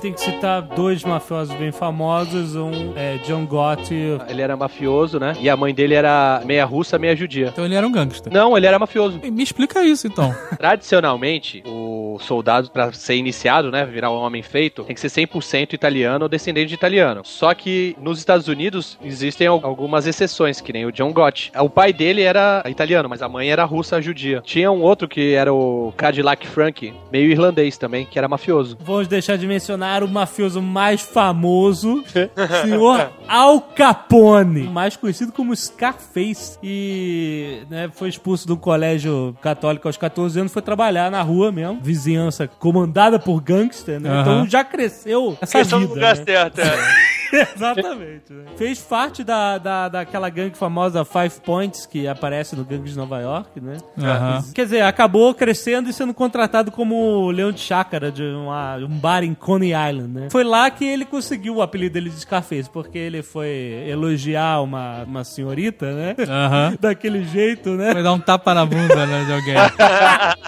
tem que citar dois mafiosos bem famosos. Um é John Gotti. Ele era mafioso, né? E a mãe dele era meia russa, meia judia. Então ele era um gangster. Não, ele era mafioso. Me explica isso, então. Tradicionalmente, o soldado, pra ser iniciado, né, virar um homem feito, tem que ser 100% italiano ou descendente de italiano. Só que nos Estados Unidos existem al- algumas exceções, que nem o John Gotti. O pai dele era italiano, mas a mãe era russa judia. Tinha um outro que era o Cadillac Frank, meio irlandês também, que era mafioso. Vamos deixar de mencionar o mafioso mais famoso, senhor Al Capone, mais conhecido como Scarface. E né, foi expulso do colégio católico aos 14 anos, foi trabalhar na rua mesmo, vizinhança comandada por gangster, né? Aham. Então já cresceu essa Questão do vida. lugar né? certo, é. Exatamente. né? Fez parte da, da, daquela gangue famosa Five Points, que aparece no Gangue de Nova York, né? Aham. Quer dizer, acabou crescendo e sendo contratado como leão de chácara de uma- um bar em Coney Island, né? Foi lá que ele conseguiu o apelido dele de Scarface, porque ele foi elogiar uma, uma senhorita, né? Aham. Daquele jeito, né? Vai dar um tapa na bunda né, de alguém.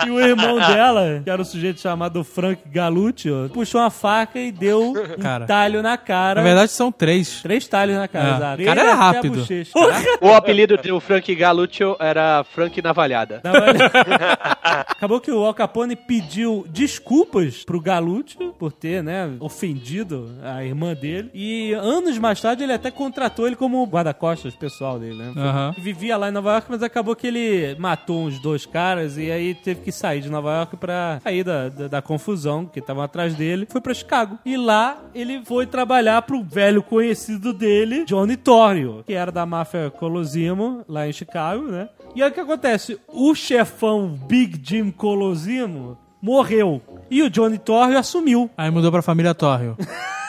E o irmão dela, que era o sujeito chamado Frank Galuccio, puxou uma faca e deu um Cara. talho na cara. Na verdade, são três. Três talhos na cara, É. exato. O cara era rápido. bochecha. O apelido do Frank Galuccio era Frank Navalhada. Olhada. Acabou que o Al Capone pediu desculpas pro Galuccio por ter, né, ofendido a irmã dele. E anos mais tarde ele até contratou ele como guarda-costas pessoal dele, né? Aham. Vivia lá em Nova York, mas acabou que ele matou uns dois caras e aí teve que sair de Nova York pra sair da, da, da confusão que estavam atrás dele. Foi pra Chicago. E lá ele foi trabalhar pro velho conhecido dele, Johnny Torrio, que era da máfia Colosimo, lá em Chicago, né? E aí o que acontece? O chefão Big Jim Colosimo morreu. E o Johnny Torrio assumiu. Aí mudou pra família Torrio.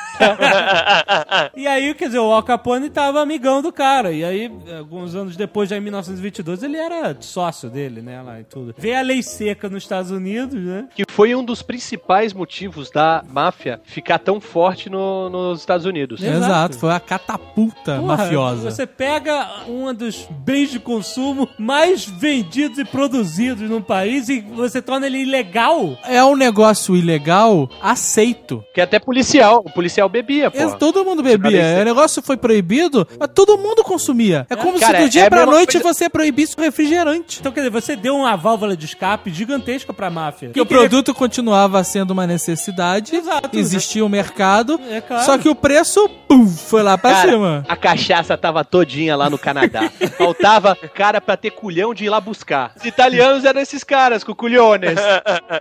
E aí, quer dizer, o Al Capone tava amigão do cara. E aí, alguns anos depois, já em 1922, ele era sócio dele, né? Lá e tudo. Veio a lei seca nos Estados Unidos, né? Que foi um dos principais motivos da máfia ficar tão forte no- nos Estados Unidos. Exato. Exato. Foi a catapulta Porra, mafiosa. Você pega um dos bens de consumo mais vendidos e produzidos no país e você torna ele ilegal. É um negócio ilegal aceito. Que até policial. O policial bebia, pô. É, Todo mundo bebia. O negócio foi proibido, mas todo mundo consumia. É como Cara, se do dia é pra noite coisa- você proibisse o refrigerante. Então, quer dizer, você deu uma válvula de escape gigantesca pra máfia. Que o produto continuava sendo uma necessidade, Exato. existia um mercado, É claro. só que o preço, pum, foi lá pra Cara, cima. a cachaça tava todinha lá no Canadá. Faltava cara pra ter culhão de ir lá buscar. Os italianos eram esses caras, com culhones.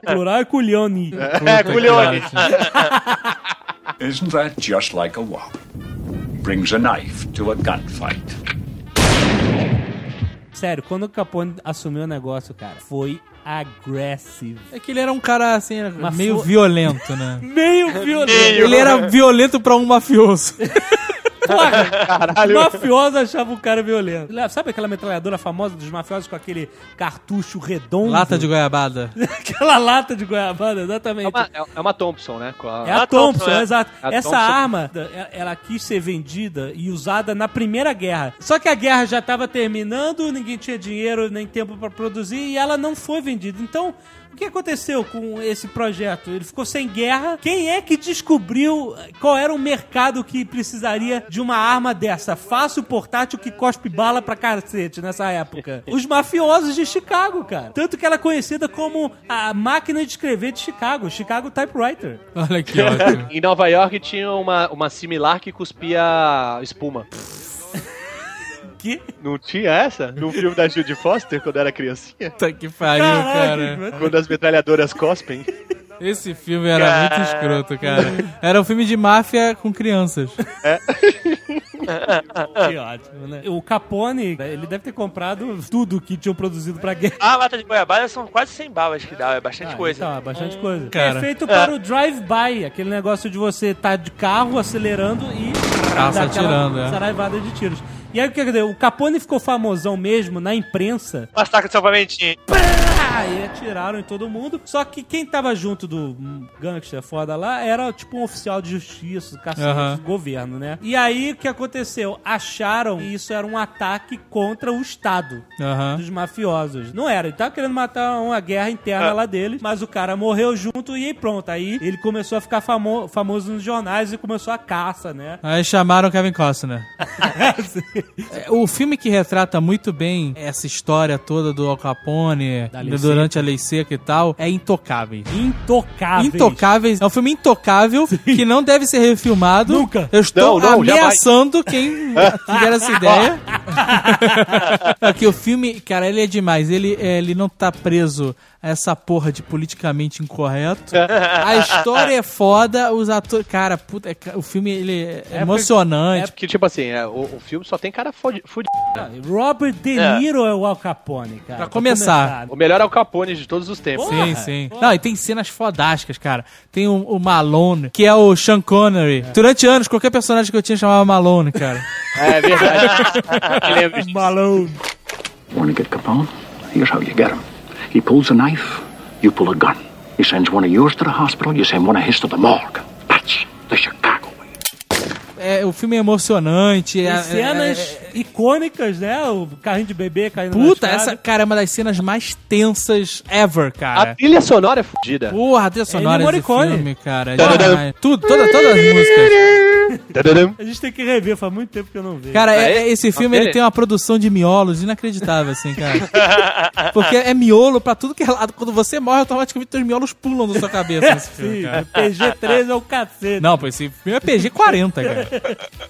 Plural é culione. É, culhones. Isn't that just like a wop? Brings a knife to a gunfight. Sério, quando o Capone assumiu o negócio, cara, foi agressivo. É que ele era um cara, assim, Mas meio foi- violento, né? Meio violento. Ele era violento pra um mafioso. Caralho. Mafioso achava o cara violento. Sabe aquela metralhadora famosa dos mafiosos com aquele cartucho redondo? Lata de goiabada. Aquela lata de goiabada, exatamente. É uma, é- é uma Thompson, né? A- É a A Thompson, Thompson, é. exato. A Essa Thompson. arma, ela- ela quis ser vendida e usada na Primeira Guerra. Só que a guerra já estava terminando, ninguém tinha dinheiro nem tempo para produzir e ela não foi vendida. Então, O que aconteceu com esse projeto? Ele ficou sem guerra. Quem é que descobriu qual era o mercado que precisaria de uma arma dessa? Fácil, portátil, que cospe bala pra cacete nessa época. Os mafiosos de Chicago, cara. Tanto que ela é conhecida como a máquina de escrever de Chicago, Chicago Typewriter. Olha que ótimo. Em Nova York tinha uma, uma similar que cuspia espuma. Que? Não tinha essa? No filme da Judy Foster, quando era criancinha? Puta que pariu, cara. Quando as metralhadoras cospem. Esse filme era muito escroto, cara. Era um filme de máfia com crianças. que ótimo, né? O Capone, ele deve ter comprado tudo que tinham produzido pra guerra. A lata de goiabada são quase 100 balas que dá, é bastante Ah, coisa. Então, é bastante coisa. Cara. É feito para o drive-by, aquele negócio de você estar de carro acelerando e aquela atirando, é. saraivada de tiros. E aí, o que dizer? O Capone ficou famosão mesmo na imprensa. Massacre de salvamentinho. E atiraram em todo mundo. Só que quem tava junto do gangster foda lá era tipo um oficial de justiça, cacete, Aham. do governo, né? E aí, o que aconteceu? Acharam que isso era um ataque contra o Estado dos mafiosos. Não era, ele tava querendo matar uma guerra interna lá deles, mas o cara morreu junto e aí pronto. Aí ele começou a ficar famo- famoso nos jornais e começou a caça, né? Aí chamaram Kevin Costner. É, O filme que retrata muito bem essa história toda do Al Capone, Da durante a lei seca e tal, é Intocáveis. Intocáveis. Intocáveis é um filme intocável que não deve ser refilmado. Nunca. Eu estou Não, não, ameaçando quem tiver essa ideia. é que o filme, cara, ele é demais. Ele, é, ele não tá preso essa porra de politicamente incorreto. A história é foda, os atores. Cara, puta, é o filme ele é, emocionante. Que tipo assim, é, o, o filme só tem cara fudido. Robert De Niro é, o Al Capone, cara. Pra começar. O melhor é o Capone de todos os tempos. Porra. Sim, sim. Não, e tem cenas fodásticas, cara. Tem o, o Malone, que é o Sean Connery. Durante anos, qualquer personagem que eu tinha chamava Malone, cara. É verdade. Malone. Want to get Capone? Here's how you get him. He pulls a knife, you pull a gun. He sends one of yours to the hospital, you send one of his to the morgue. That's the Chicago way. É, o filme é emocionante. Tem é- cenas é- icônicas, né? O carrinho de bebê caindo Puta, essa, cara, é uma das cenas mais tensas ever, A cara. trilha sonora é fudida. Porra, a trilha sonora Ennio desse Morricone. filme, cara. É. Tudo, toda, todas as músicas. A gente tem que rever, faz muito tempo que eu não vejo. Cara, é- Ah, é? é- esse filme ele dele? tem uma produção de miolos inacreditável, assim, cara. Porque é miolo pra tudo que é lado. Quando você morre, automaticamente os miolos pulam da sua cabeça nesse filme, Sim, cara. PG-13 é o cacete. Não, pô, esse filme é PG-40, cara.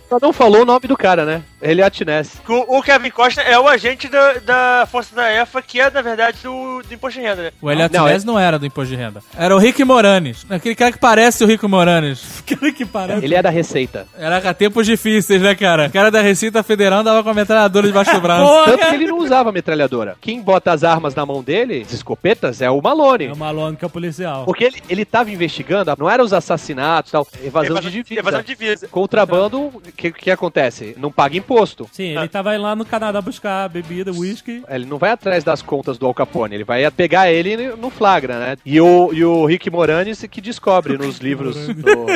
Só não falou o nome do cara, né? Eliot Ness. O o Kevin Costa é o agente da, da Força da EFA, que é, na verdade, do, do Imposto de Renda, né? O Elliot Não, Ness não era do Imposto de Renda. Era o Rick Moranes. Aquele cara que parece o Rick Moranes. Cara, que parada. Ele é da Receita. Era com tempos difíceis, né, cara? O cara da Receita Federal andava com a metralhadora debaixo do braço. Tanto que ele não usava metralhadora. Quem bota as armas na mão dele, as escopetas, é o Malone. É o Malone que é o policial. Porque ele, ele tava investigando, não eram os assassinatos, tal, evasão, de divisa. Evasão de divisa. Contrabando, o que, que acontece? Não paga imposto. Sim, ele tava lá no Canadá buscar bebida, uísque. Ele não vai atrás das contas do Al Capone, ele vai pegar ele no flagra, né? E o, e o Rick Moranis que descobre nos livros do...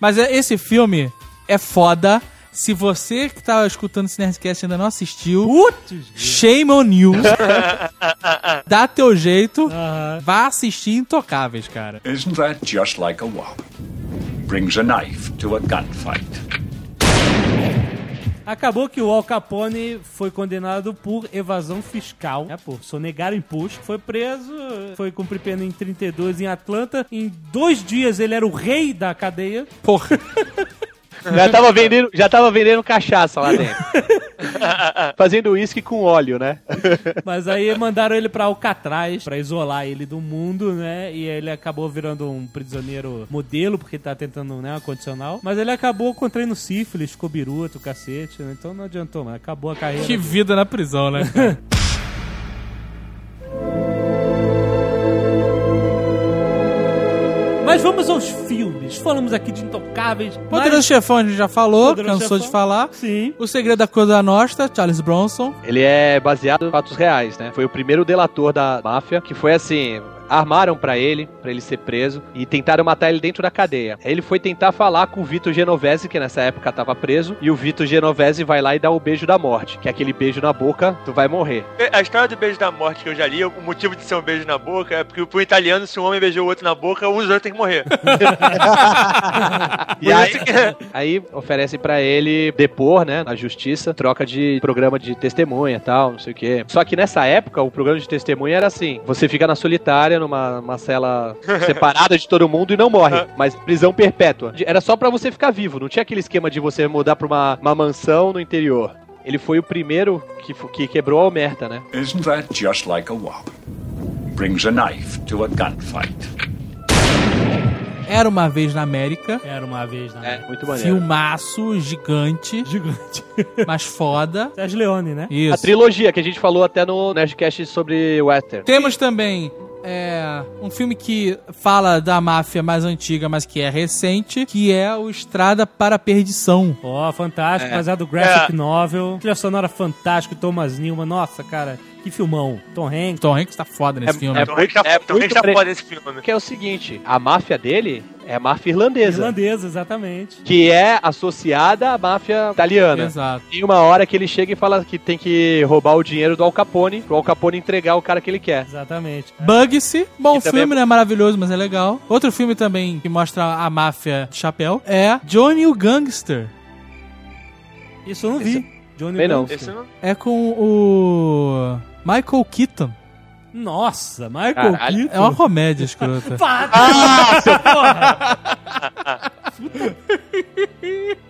Mas é- esse filme é foda. Se você que tá escutando esse Nerdcast ainda não assistiu, Putz! shame on you. Dá teu jeito. Aham. Vá assistir Intocáveis, cara. Isn't that just like a wop? Brings a knife to a gunfight. Acabou que o Al Capone foi condenado por evasão fiscal, né, por sonegar imposto. Foi preso, foi cumprir pena em 32 em Atlanta. Em dois dias ele era o rei da cadeia. Porra. Já tava vendendo, já tava vendendo cachaça lá dentro. Fazendo uísque com óleo, né? Mas aí mandaram ele pra Alcatraz pra isolar ele do mundo, né? E ele acabou virando um prisioneiro modelo, porque tá tentando, né, uma condicional. Mas ele acabou contraindo sífilis, ficou biruto, cacete, né? Então não adiantou, mas acabou a carreira. Que vida na prisão, né? Mas vamos aos filmes. Falamos aqui de Intocáveis. Poderoso mas... Chefão a gente já falou, Poderoso cansou Chefão. de falar. Sim. O Segredo da Coisa Nostra, Charles Bronson. Ele é baseado em fatos reais, né? Foi o primeiro delator da máfia, que foi assim, armaram pra ele, pra ele ser preso, e tentaram matar ele dentro da cadeia. Aí ele foi tentar falar com o Vitor Genovese, que nessa época tava preso, e o Vitor Genovese vai lá e dá o beijo da morte, que é aquele beijo na boca, tu vai morrer. A história do beijo da morte que eu já li, o motivo de ser um beijo na boca é porque pro italiano, se um homem beijou o outro na boca, os dois tem que morrer. E aí, aí oferecem pra ele depor, né, na justiça, troca de programa de testemunha e tal, não sei o quê. Só que nessa época, o programa de testemunha era assim: você fica na solitária, numa uma cela separada de todo mundo e não morre, mas prisão perpétua. Era só pra você ficar vivo, não tinha aquele esquema de você mudar pra uma, uma mansão no interior. Ele foi o primeiro que, que quebrou a omerta, né? Isn't that just like a wop? Brings a knife to a gunfight. Era uma vez na América. Era uma vez na É, muito maneiro. Filmaço gigante, Gigante. mas foda. Sérgio Leone, né? A Isso. trilogia que a gente falou até no Nerdcast sobre Western. Temos também é, um filme que fala da máfia mais antiga, mas que é recente, que é o Estrada para a Perdição. Ó, fantástico, baseado no graphic novel. Trilha sonora fantástico, Thomas Newman. Nossa, cara, que filmão. Tom Hanks. Tom Hanks tá foda nesse filme. é Tom Hanks tá, é Tom Hanks tá pre- foda nesse filme. Que é o seguinte, a máfia dele é a máfia irlandesa. Irlandesa, exatamente. que é associada à máfia italiana. Exato. Tem uma hora que ele chega e fala que tem que roubar o dinheiro do Al Capone, pro Al Capone entregar o cara que ele quer. Exatamente. Bugsy, bom Que também filme, é- não é maravilhoso, mas é legal. Outro filme também que mostra a máfia de chapéu é Johnny o Gangster. Isso eu não vi. Johnny Também não. Gangster. Esse não... É com o Michael Keaton. Nossa, Michael Caralho. Keaton. É uma comédia escrota. Pá, Nossa, porra!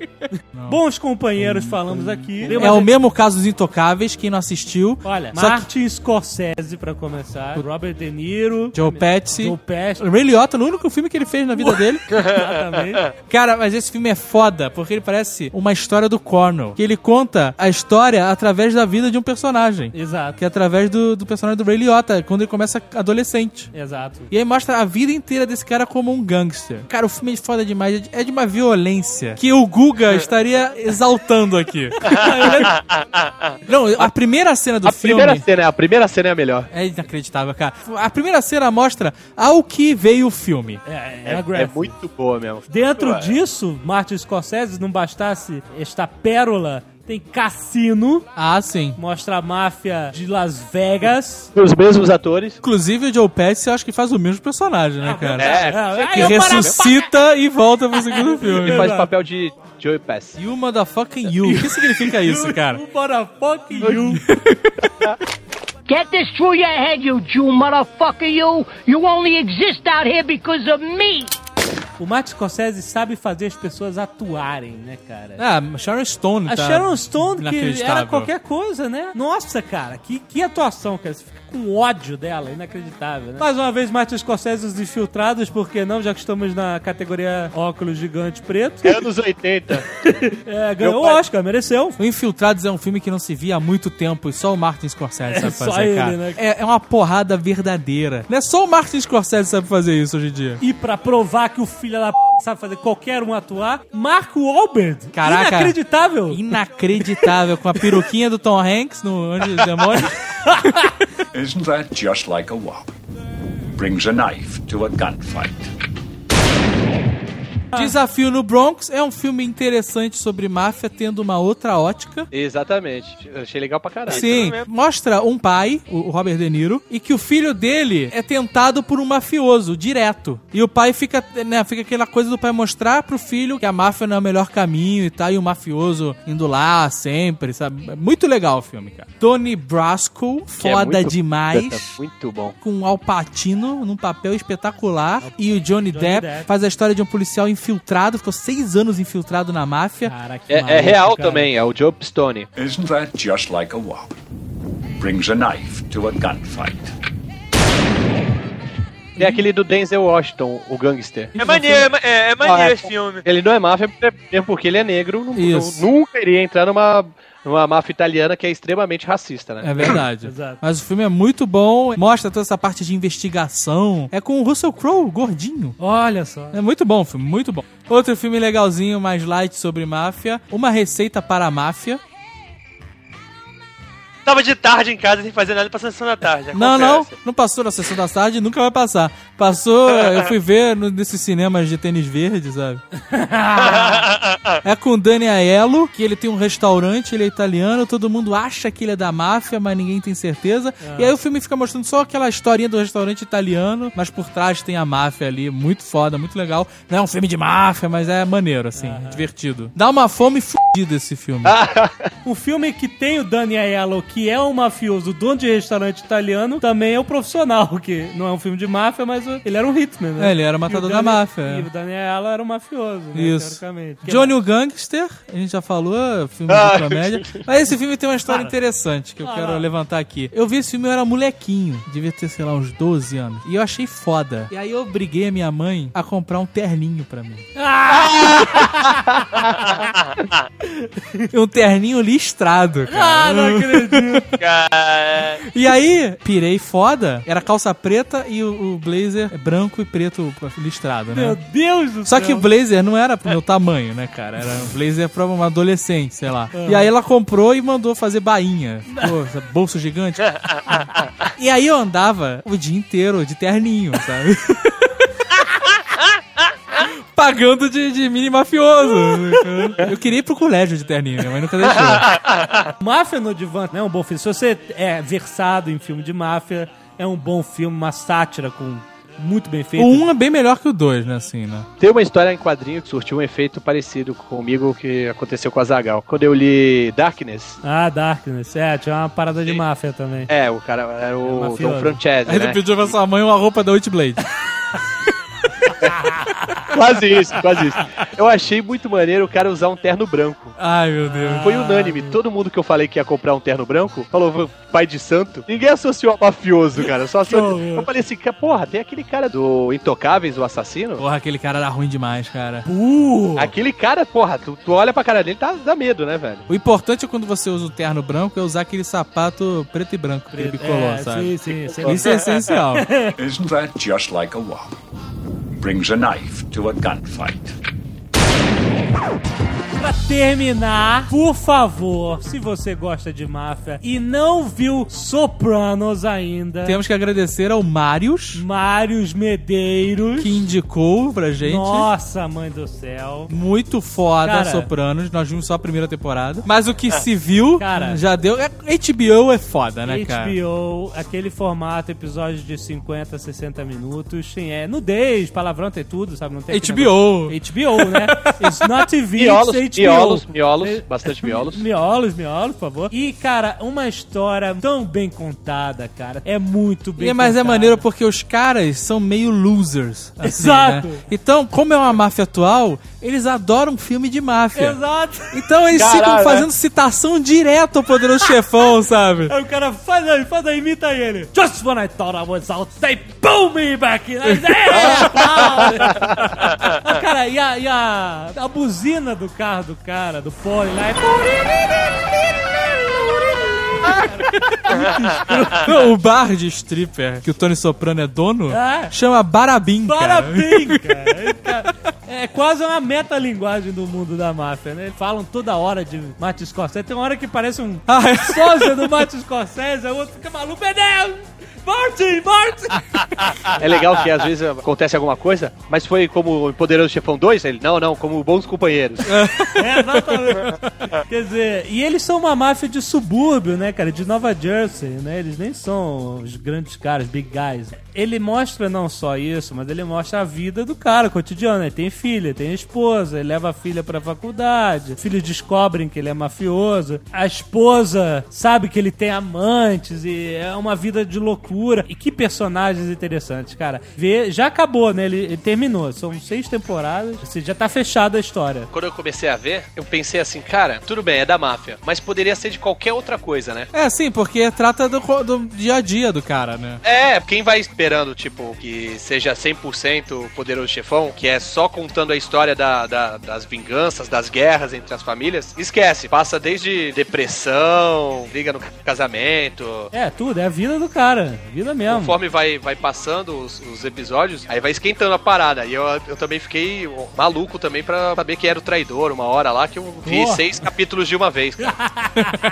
Bons companheiros falamos aqui. É o mesmo caso dos Intocáveis, quem não assistiu. Olha, Só que- Martin Scorsese pra começar, Robert De Niro, Joe Pesci. Joe Pesci, O Ray Liotta, no único filme que ele fez na vida dele. exatamente. Cara, mas esse filme é foda, porque ele parece uma história do Cornell. Que ele conta a história através da vida de um personagem. Exato, Que é através do, do personagem do Ray Liotta, quando ele começa adolescente. exato. E aí mostra a vida inteira desse cara como um gangster. Cara, o filme é foda demais. de- É de uma violência que o Guga estaria exaltando aqui. Não, a primeira cena do A filme... primeira cena, a primeira cena é a melhor. É inacreditável, cara. A primeira cena mostra ao que veio o filme. É, é, É, a é muito boa mesmo. Dentro disso, Martin Scorsese, não bastasse esta pérola, tem Cassino, Ah, sim. mostra a máfia de Las Vegas. Os mesmos atores. Inclusive o Joe Pesci, eu acho que faz o mesmo personagem, né, cara? É, É, Que ressuscita e volta pro segundo filme. ele faz o papel de Joey Pass. You motherfucking you. O que significa isso, cara? You motherfucking you. Get this through your head, you Jew motherfucker, you! You only exist out here because of me! O Martin Scorsese sabe fazer as pessoas atuarem, né, cara? Ah, Sharon Stone A tá Sharon Stone, que era qualquer coisa, né? Nossa, cara, que, que atuação, cara. Você fica com ódio dela, inacreditável, né? Mais uma vez, Martin Scorsese os infiltrados, por que não? Já que estamos na categoria óculos gigante preto. Anos 80. É, ganhou o pai- Oscar, mereceu. O Infiltrados é um filme que não se via há muito tempo e só o Martin Scorsese sabe só fazer, ele, cara. né? É, é uma porrada verdadeira. Não é só o Martin Scorsese sabe fazer isso hoje em dia. E pra provar que o filho da p... sabe fazer qualquer um atuar, Marco Wahlberg. Caraca. Inacreditável. Inacreditável, com a peruquinha do Tom Hanks no Anjo dos Demônios. Isn't that just like a wop? Brings a knife to a gunfight. Desafio no Bronx é um filme interessante sobre máfia, tendo uma outra ótica. Exatamente. Eu achei legal pra caralho. Sim, mostra um pai, o Robert De Niro, e que o filho dele é tentado por um mafioso, direto. E o pai fica, né, fica aquela coisa do pai mostrar pro filho que a máfia não é o melhor caminho e tal, e o mafioso indo lá sempre, sabe? É Muito legal o filme, cara. Tony Brasco, Que é foda muito- demais. Muito bom. Com o Al Pacino num papel espetacular. E o Johnny, Depp, Depp. faz a história de um policial infiltrado, ficou seis anos infiltrado na máfia. Cara, que É, é maluco, real cara. também, é o Joe Pistone. Isn't that just like a wop? Brings a knife to a gunfight. Tem aquele do Denzel Washington, o gangster. É maneiro, é, é, é maneiro Ah, é. esse filme. Ele não é máfia, mesmo porque ele é negro, não- Isso. não- nunca iria entrar numa, numa máfia italiana que é extremamente racista, né? É verdade. Exato. Mas o filme é muito bom, mostra toda essa parte de investigação. É com o Russell Crowe, gordinho. Olha só. É muito bom o filme, muito bom. Outro filme legalzinho, mais light sobre máfia. Uma receita para a máfia. Tava de tarde em casa sem fazer nada pra sessão da tarde. Não, não, acontece. não passou na sessão da tarde, nunca vai passar. Passou, eu fui ver no- nesses cinemas de tênis verde, sabe? É com o Dani Aiello, que ele tem um restaurante, ele é italiano, todo mundo acha que ele é da máfia, mas ninguém tem certeza. E aí o filme fica mostrando só aquela historinha do restaurante italiano, mas por trás tem a máfia ali, muito foda, muito legal. Não é um filme de máfia, mas é maneiro, assim, divertido. Dá uma fome fudida esse filme. O filme que tem o Danny Aiello, que é um mafioso, dono de restaurante italiano, também é o profissional, que não é um filme de máfia, mas ele era um hitman, né? É, ele era matador da máfia, é. E o Danny Aiello era um mafioso, né, Isso. teoricamente. Que Johnny o Gangster, a gente já falou, filme de comédia. Mas esse filme tem uma história interessante que eu quero levantar aqui. Eu vi esse filme, eu era molequinho, devia ter, sei lá, uns 12 anos. E eu achei foda. E aí eu obriguei a minha mãe a comprar um terninho pra mim. um terninho listrado, cara. Ah, não acredito. Cara, E aí, pirei foda. Era calça preta e o, o blazer branco e preto listrado, né? Meu Deus do Só céu. que o blazer não era pro meu tamanho, né, cara? Era um blazer pra uma adolescente, sei lá. E aí ela comprou e mandou fazer bainha. Pô, bolso gigante. e aí eu andava o dia inteiro de terninho, sabe? Pagando de, de mini mafioso. Eu queria ir pro colégio de terninho, mãe nunca deixou. Máfia no Divã é um bom filme. Se você é versado em filme de máfia, é um bom filme, uma sátira com muito bem feito. O 1 é bem melhor que o 2, né, assim, né? Tem uma história em quadrinho que surtiu um efeito parecido comigo que aconteceu com a Zagal. Quando eu li Darkness, Ah, Darkness. É, tinha uma parada de máfia também. é, o cara era o Francese, Aí ele né? pediu pra sua mãe uma roupa da Witchblade. Quase isso, quase isso. Eu achei muito maneiro o cara usar um terno branco. Ai, meu Deus. Foi unânime. Todo mundo que eu falei que ia comprar um terno branco falou pai de santo. Ninguém associou a mafioso, cara. Só associou... Eu falei assim, "Ca- porra, tem aquele cara do Intocáveis, o assassino. Porra, aquele cara era ruim demais, cara. Uh! Aquele cara, porra, tu, tu olha pra cara dele, tá, dá medo, né, velho? O importante é quando você usa o terno branco é usar aquele sapato preto e branco ele bicolou, É, sabe? sim, sim, sim. Isso é essencial. Isn't that just like a wop? Brings a knife to a gunfight. Pra terminar, por favor, se você gosta de máfia e não viu Sopranos ainda, Temos que agradecer ao Marius, Mários Medeiros. que indicou pra gente. Nossa, mãe do céu. Muito foda, Cara. Sopranos. Nós vimos só a primeira temporada. Mas o que se viu, Cara. já deu. é- HBO é foda, né, cara? HBO, aquele formato, episódios de 50, 60 minutos. Sim, é nudez, palavrão, tem tudo, sabe? Não tem HBO. HBO, né? It's not TV, it's HBO. miolos, miolos, É- bastante miolos. Miolos, miolos, por favor. E, cara, uma história tão bem contada, cara. É muito bem E, mas é contada. maneiro porque os caras são meio losers. assim, Exato. né? Então, como é uma máfia atual, eles adoram filme de máfia. Exato. Então eles Caralho, ficam né? fazendo citação direto ao poderoso chefão, sabe? Aí o cara faz aí, faz aí, imita ele. Just when I thought I was out, they pull me back in. Aí, é, cara, e a, e a, a buzina do carro do cara, do pole lá, é... o bar de stripper que o Tony Soprano é dono É. chama Barabim. Parabéns, cara. Cara. É quase uma metalinguagem do mundo da máfia, né? Eles falam toda hora de Martin Scorsese. Tem uma hora que parece um Ah, é. sósia do Martin Scorsese, o outro fica maluco. Meu Deus! Martin, Martin! É legal que às vezes acontece alguma coisa, mas foi como o Poderoso Chefão 2? Ele, não, não, como bons companheiros. É, exatamente. Quer dizer, e eles são uma máfia de subúrbio, né, cara? De Nova Jersey, né? Eles nem são os grandes caras, big guys. Ele mostra não só isso, mas ele mostra a vida do cara, o cotidiano. Ele tem filha, tem esposa, ele leva a filha pra faculdade. Os filhos descobrem que ele é mafioso. A esposa sabe que ele tem amantes e é uma vida de loucura. E que personagens interessantes, cara. Vê, já acabou, né? Ele, ele terminou. São seis temporadas. Você já tá fechada a história. Quando eu comecei a ver, eu pensei assim, cara, tudo bem, é da máfia, mas poderia ser de qualquer outra coisa, né? É, sim, porque trata do, do dia a dia do cara, né? É, quem vai esperando, tipo, que seja 100% poderoso chefão, que é só contando a história da, da- das vinganças, das guerras entre as famílias, esquece. Passa desde depressão, briga no casamento. É, tudo, é a vida do cara. Vida mesmo. Conforme vai, vai passando os, os episódios, aí vai esquentando a parada. E eu, eu também fiquei maluco também pra saber quem era o traidor. Uma hora lá que eu vi Porra. seis capítulos de uma vez. cara.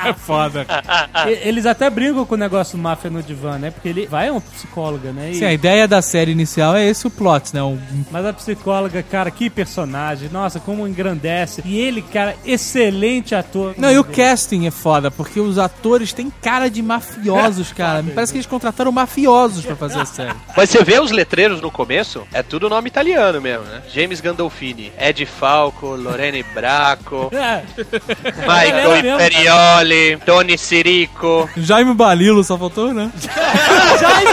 É foda. Eles até brincam com o negócio do máfia no divã, né? Porque ele vai uma psicóloga, né? E- Sim, a ideia da série inicial é esse o plot, né? Um, Mas a psicóloga, cara, que personagem. Nossa, como engrandece. E ele, cara, excelente ator. Não, e o casting é foda, porque os atores têm cara de mafiosos, cara. Me parece que eles contrataram mafiosos pra fazer a série. Mas você vê os letreiros no começo, é tudo nome italiano mesmo, né? James Gandolfini, Ed Falco, Lorene Bracco, É. Michael É mesmo. Imperioli, Tony Sirico. Jaime Balilo só faltou, né? Jaime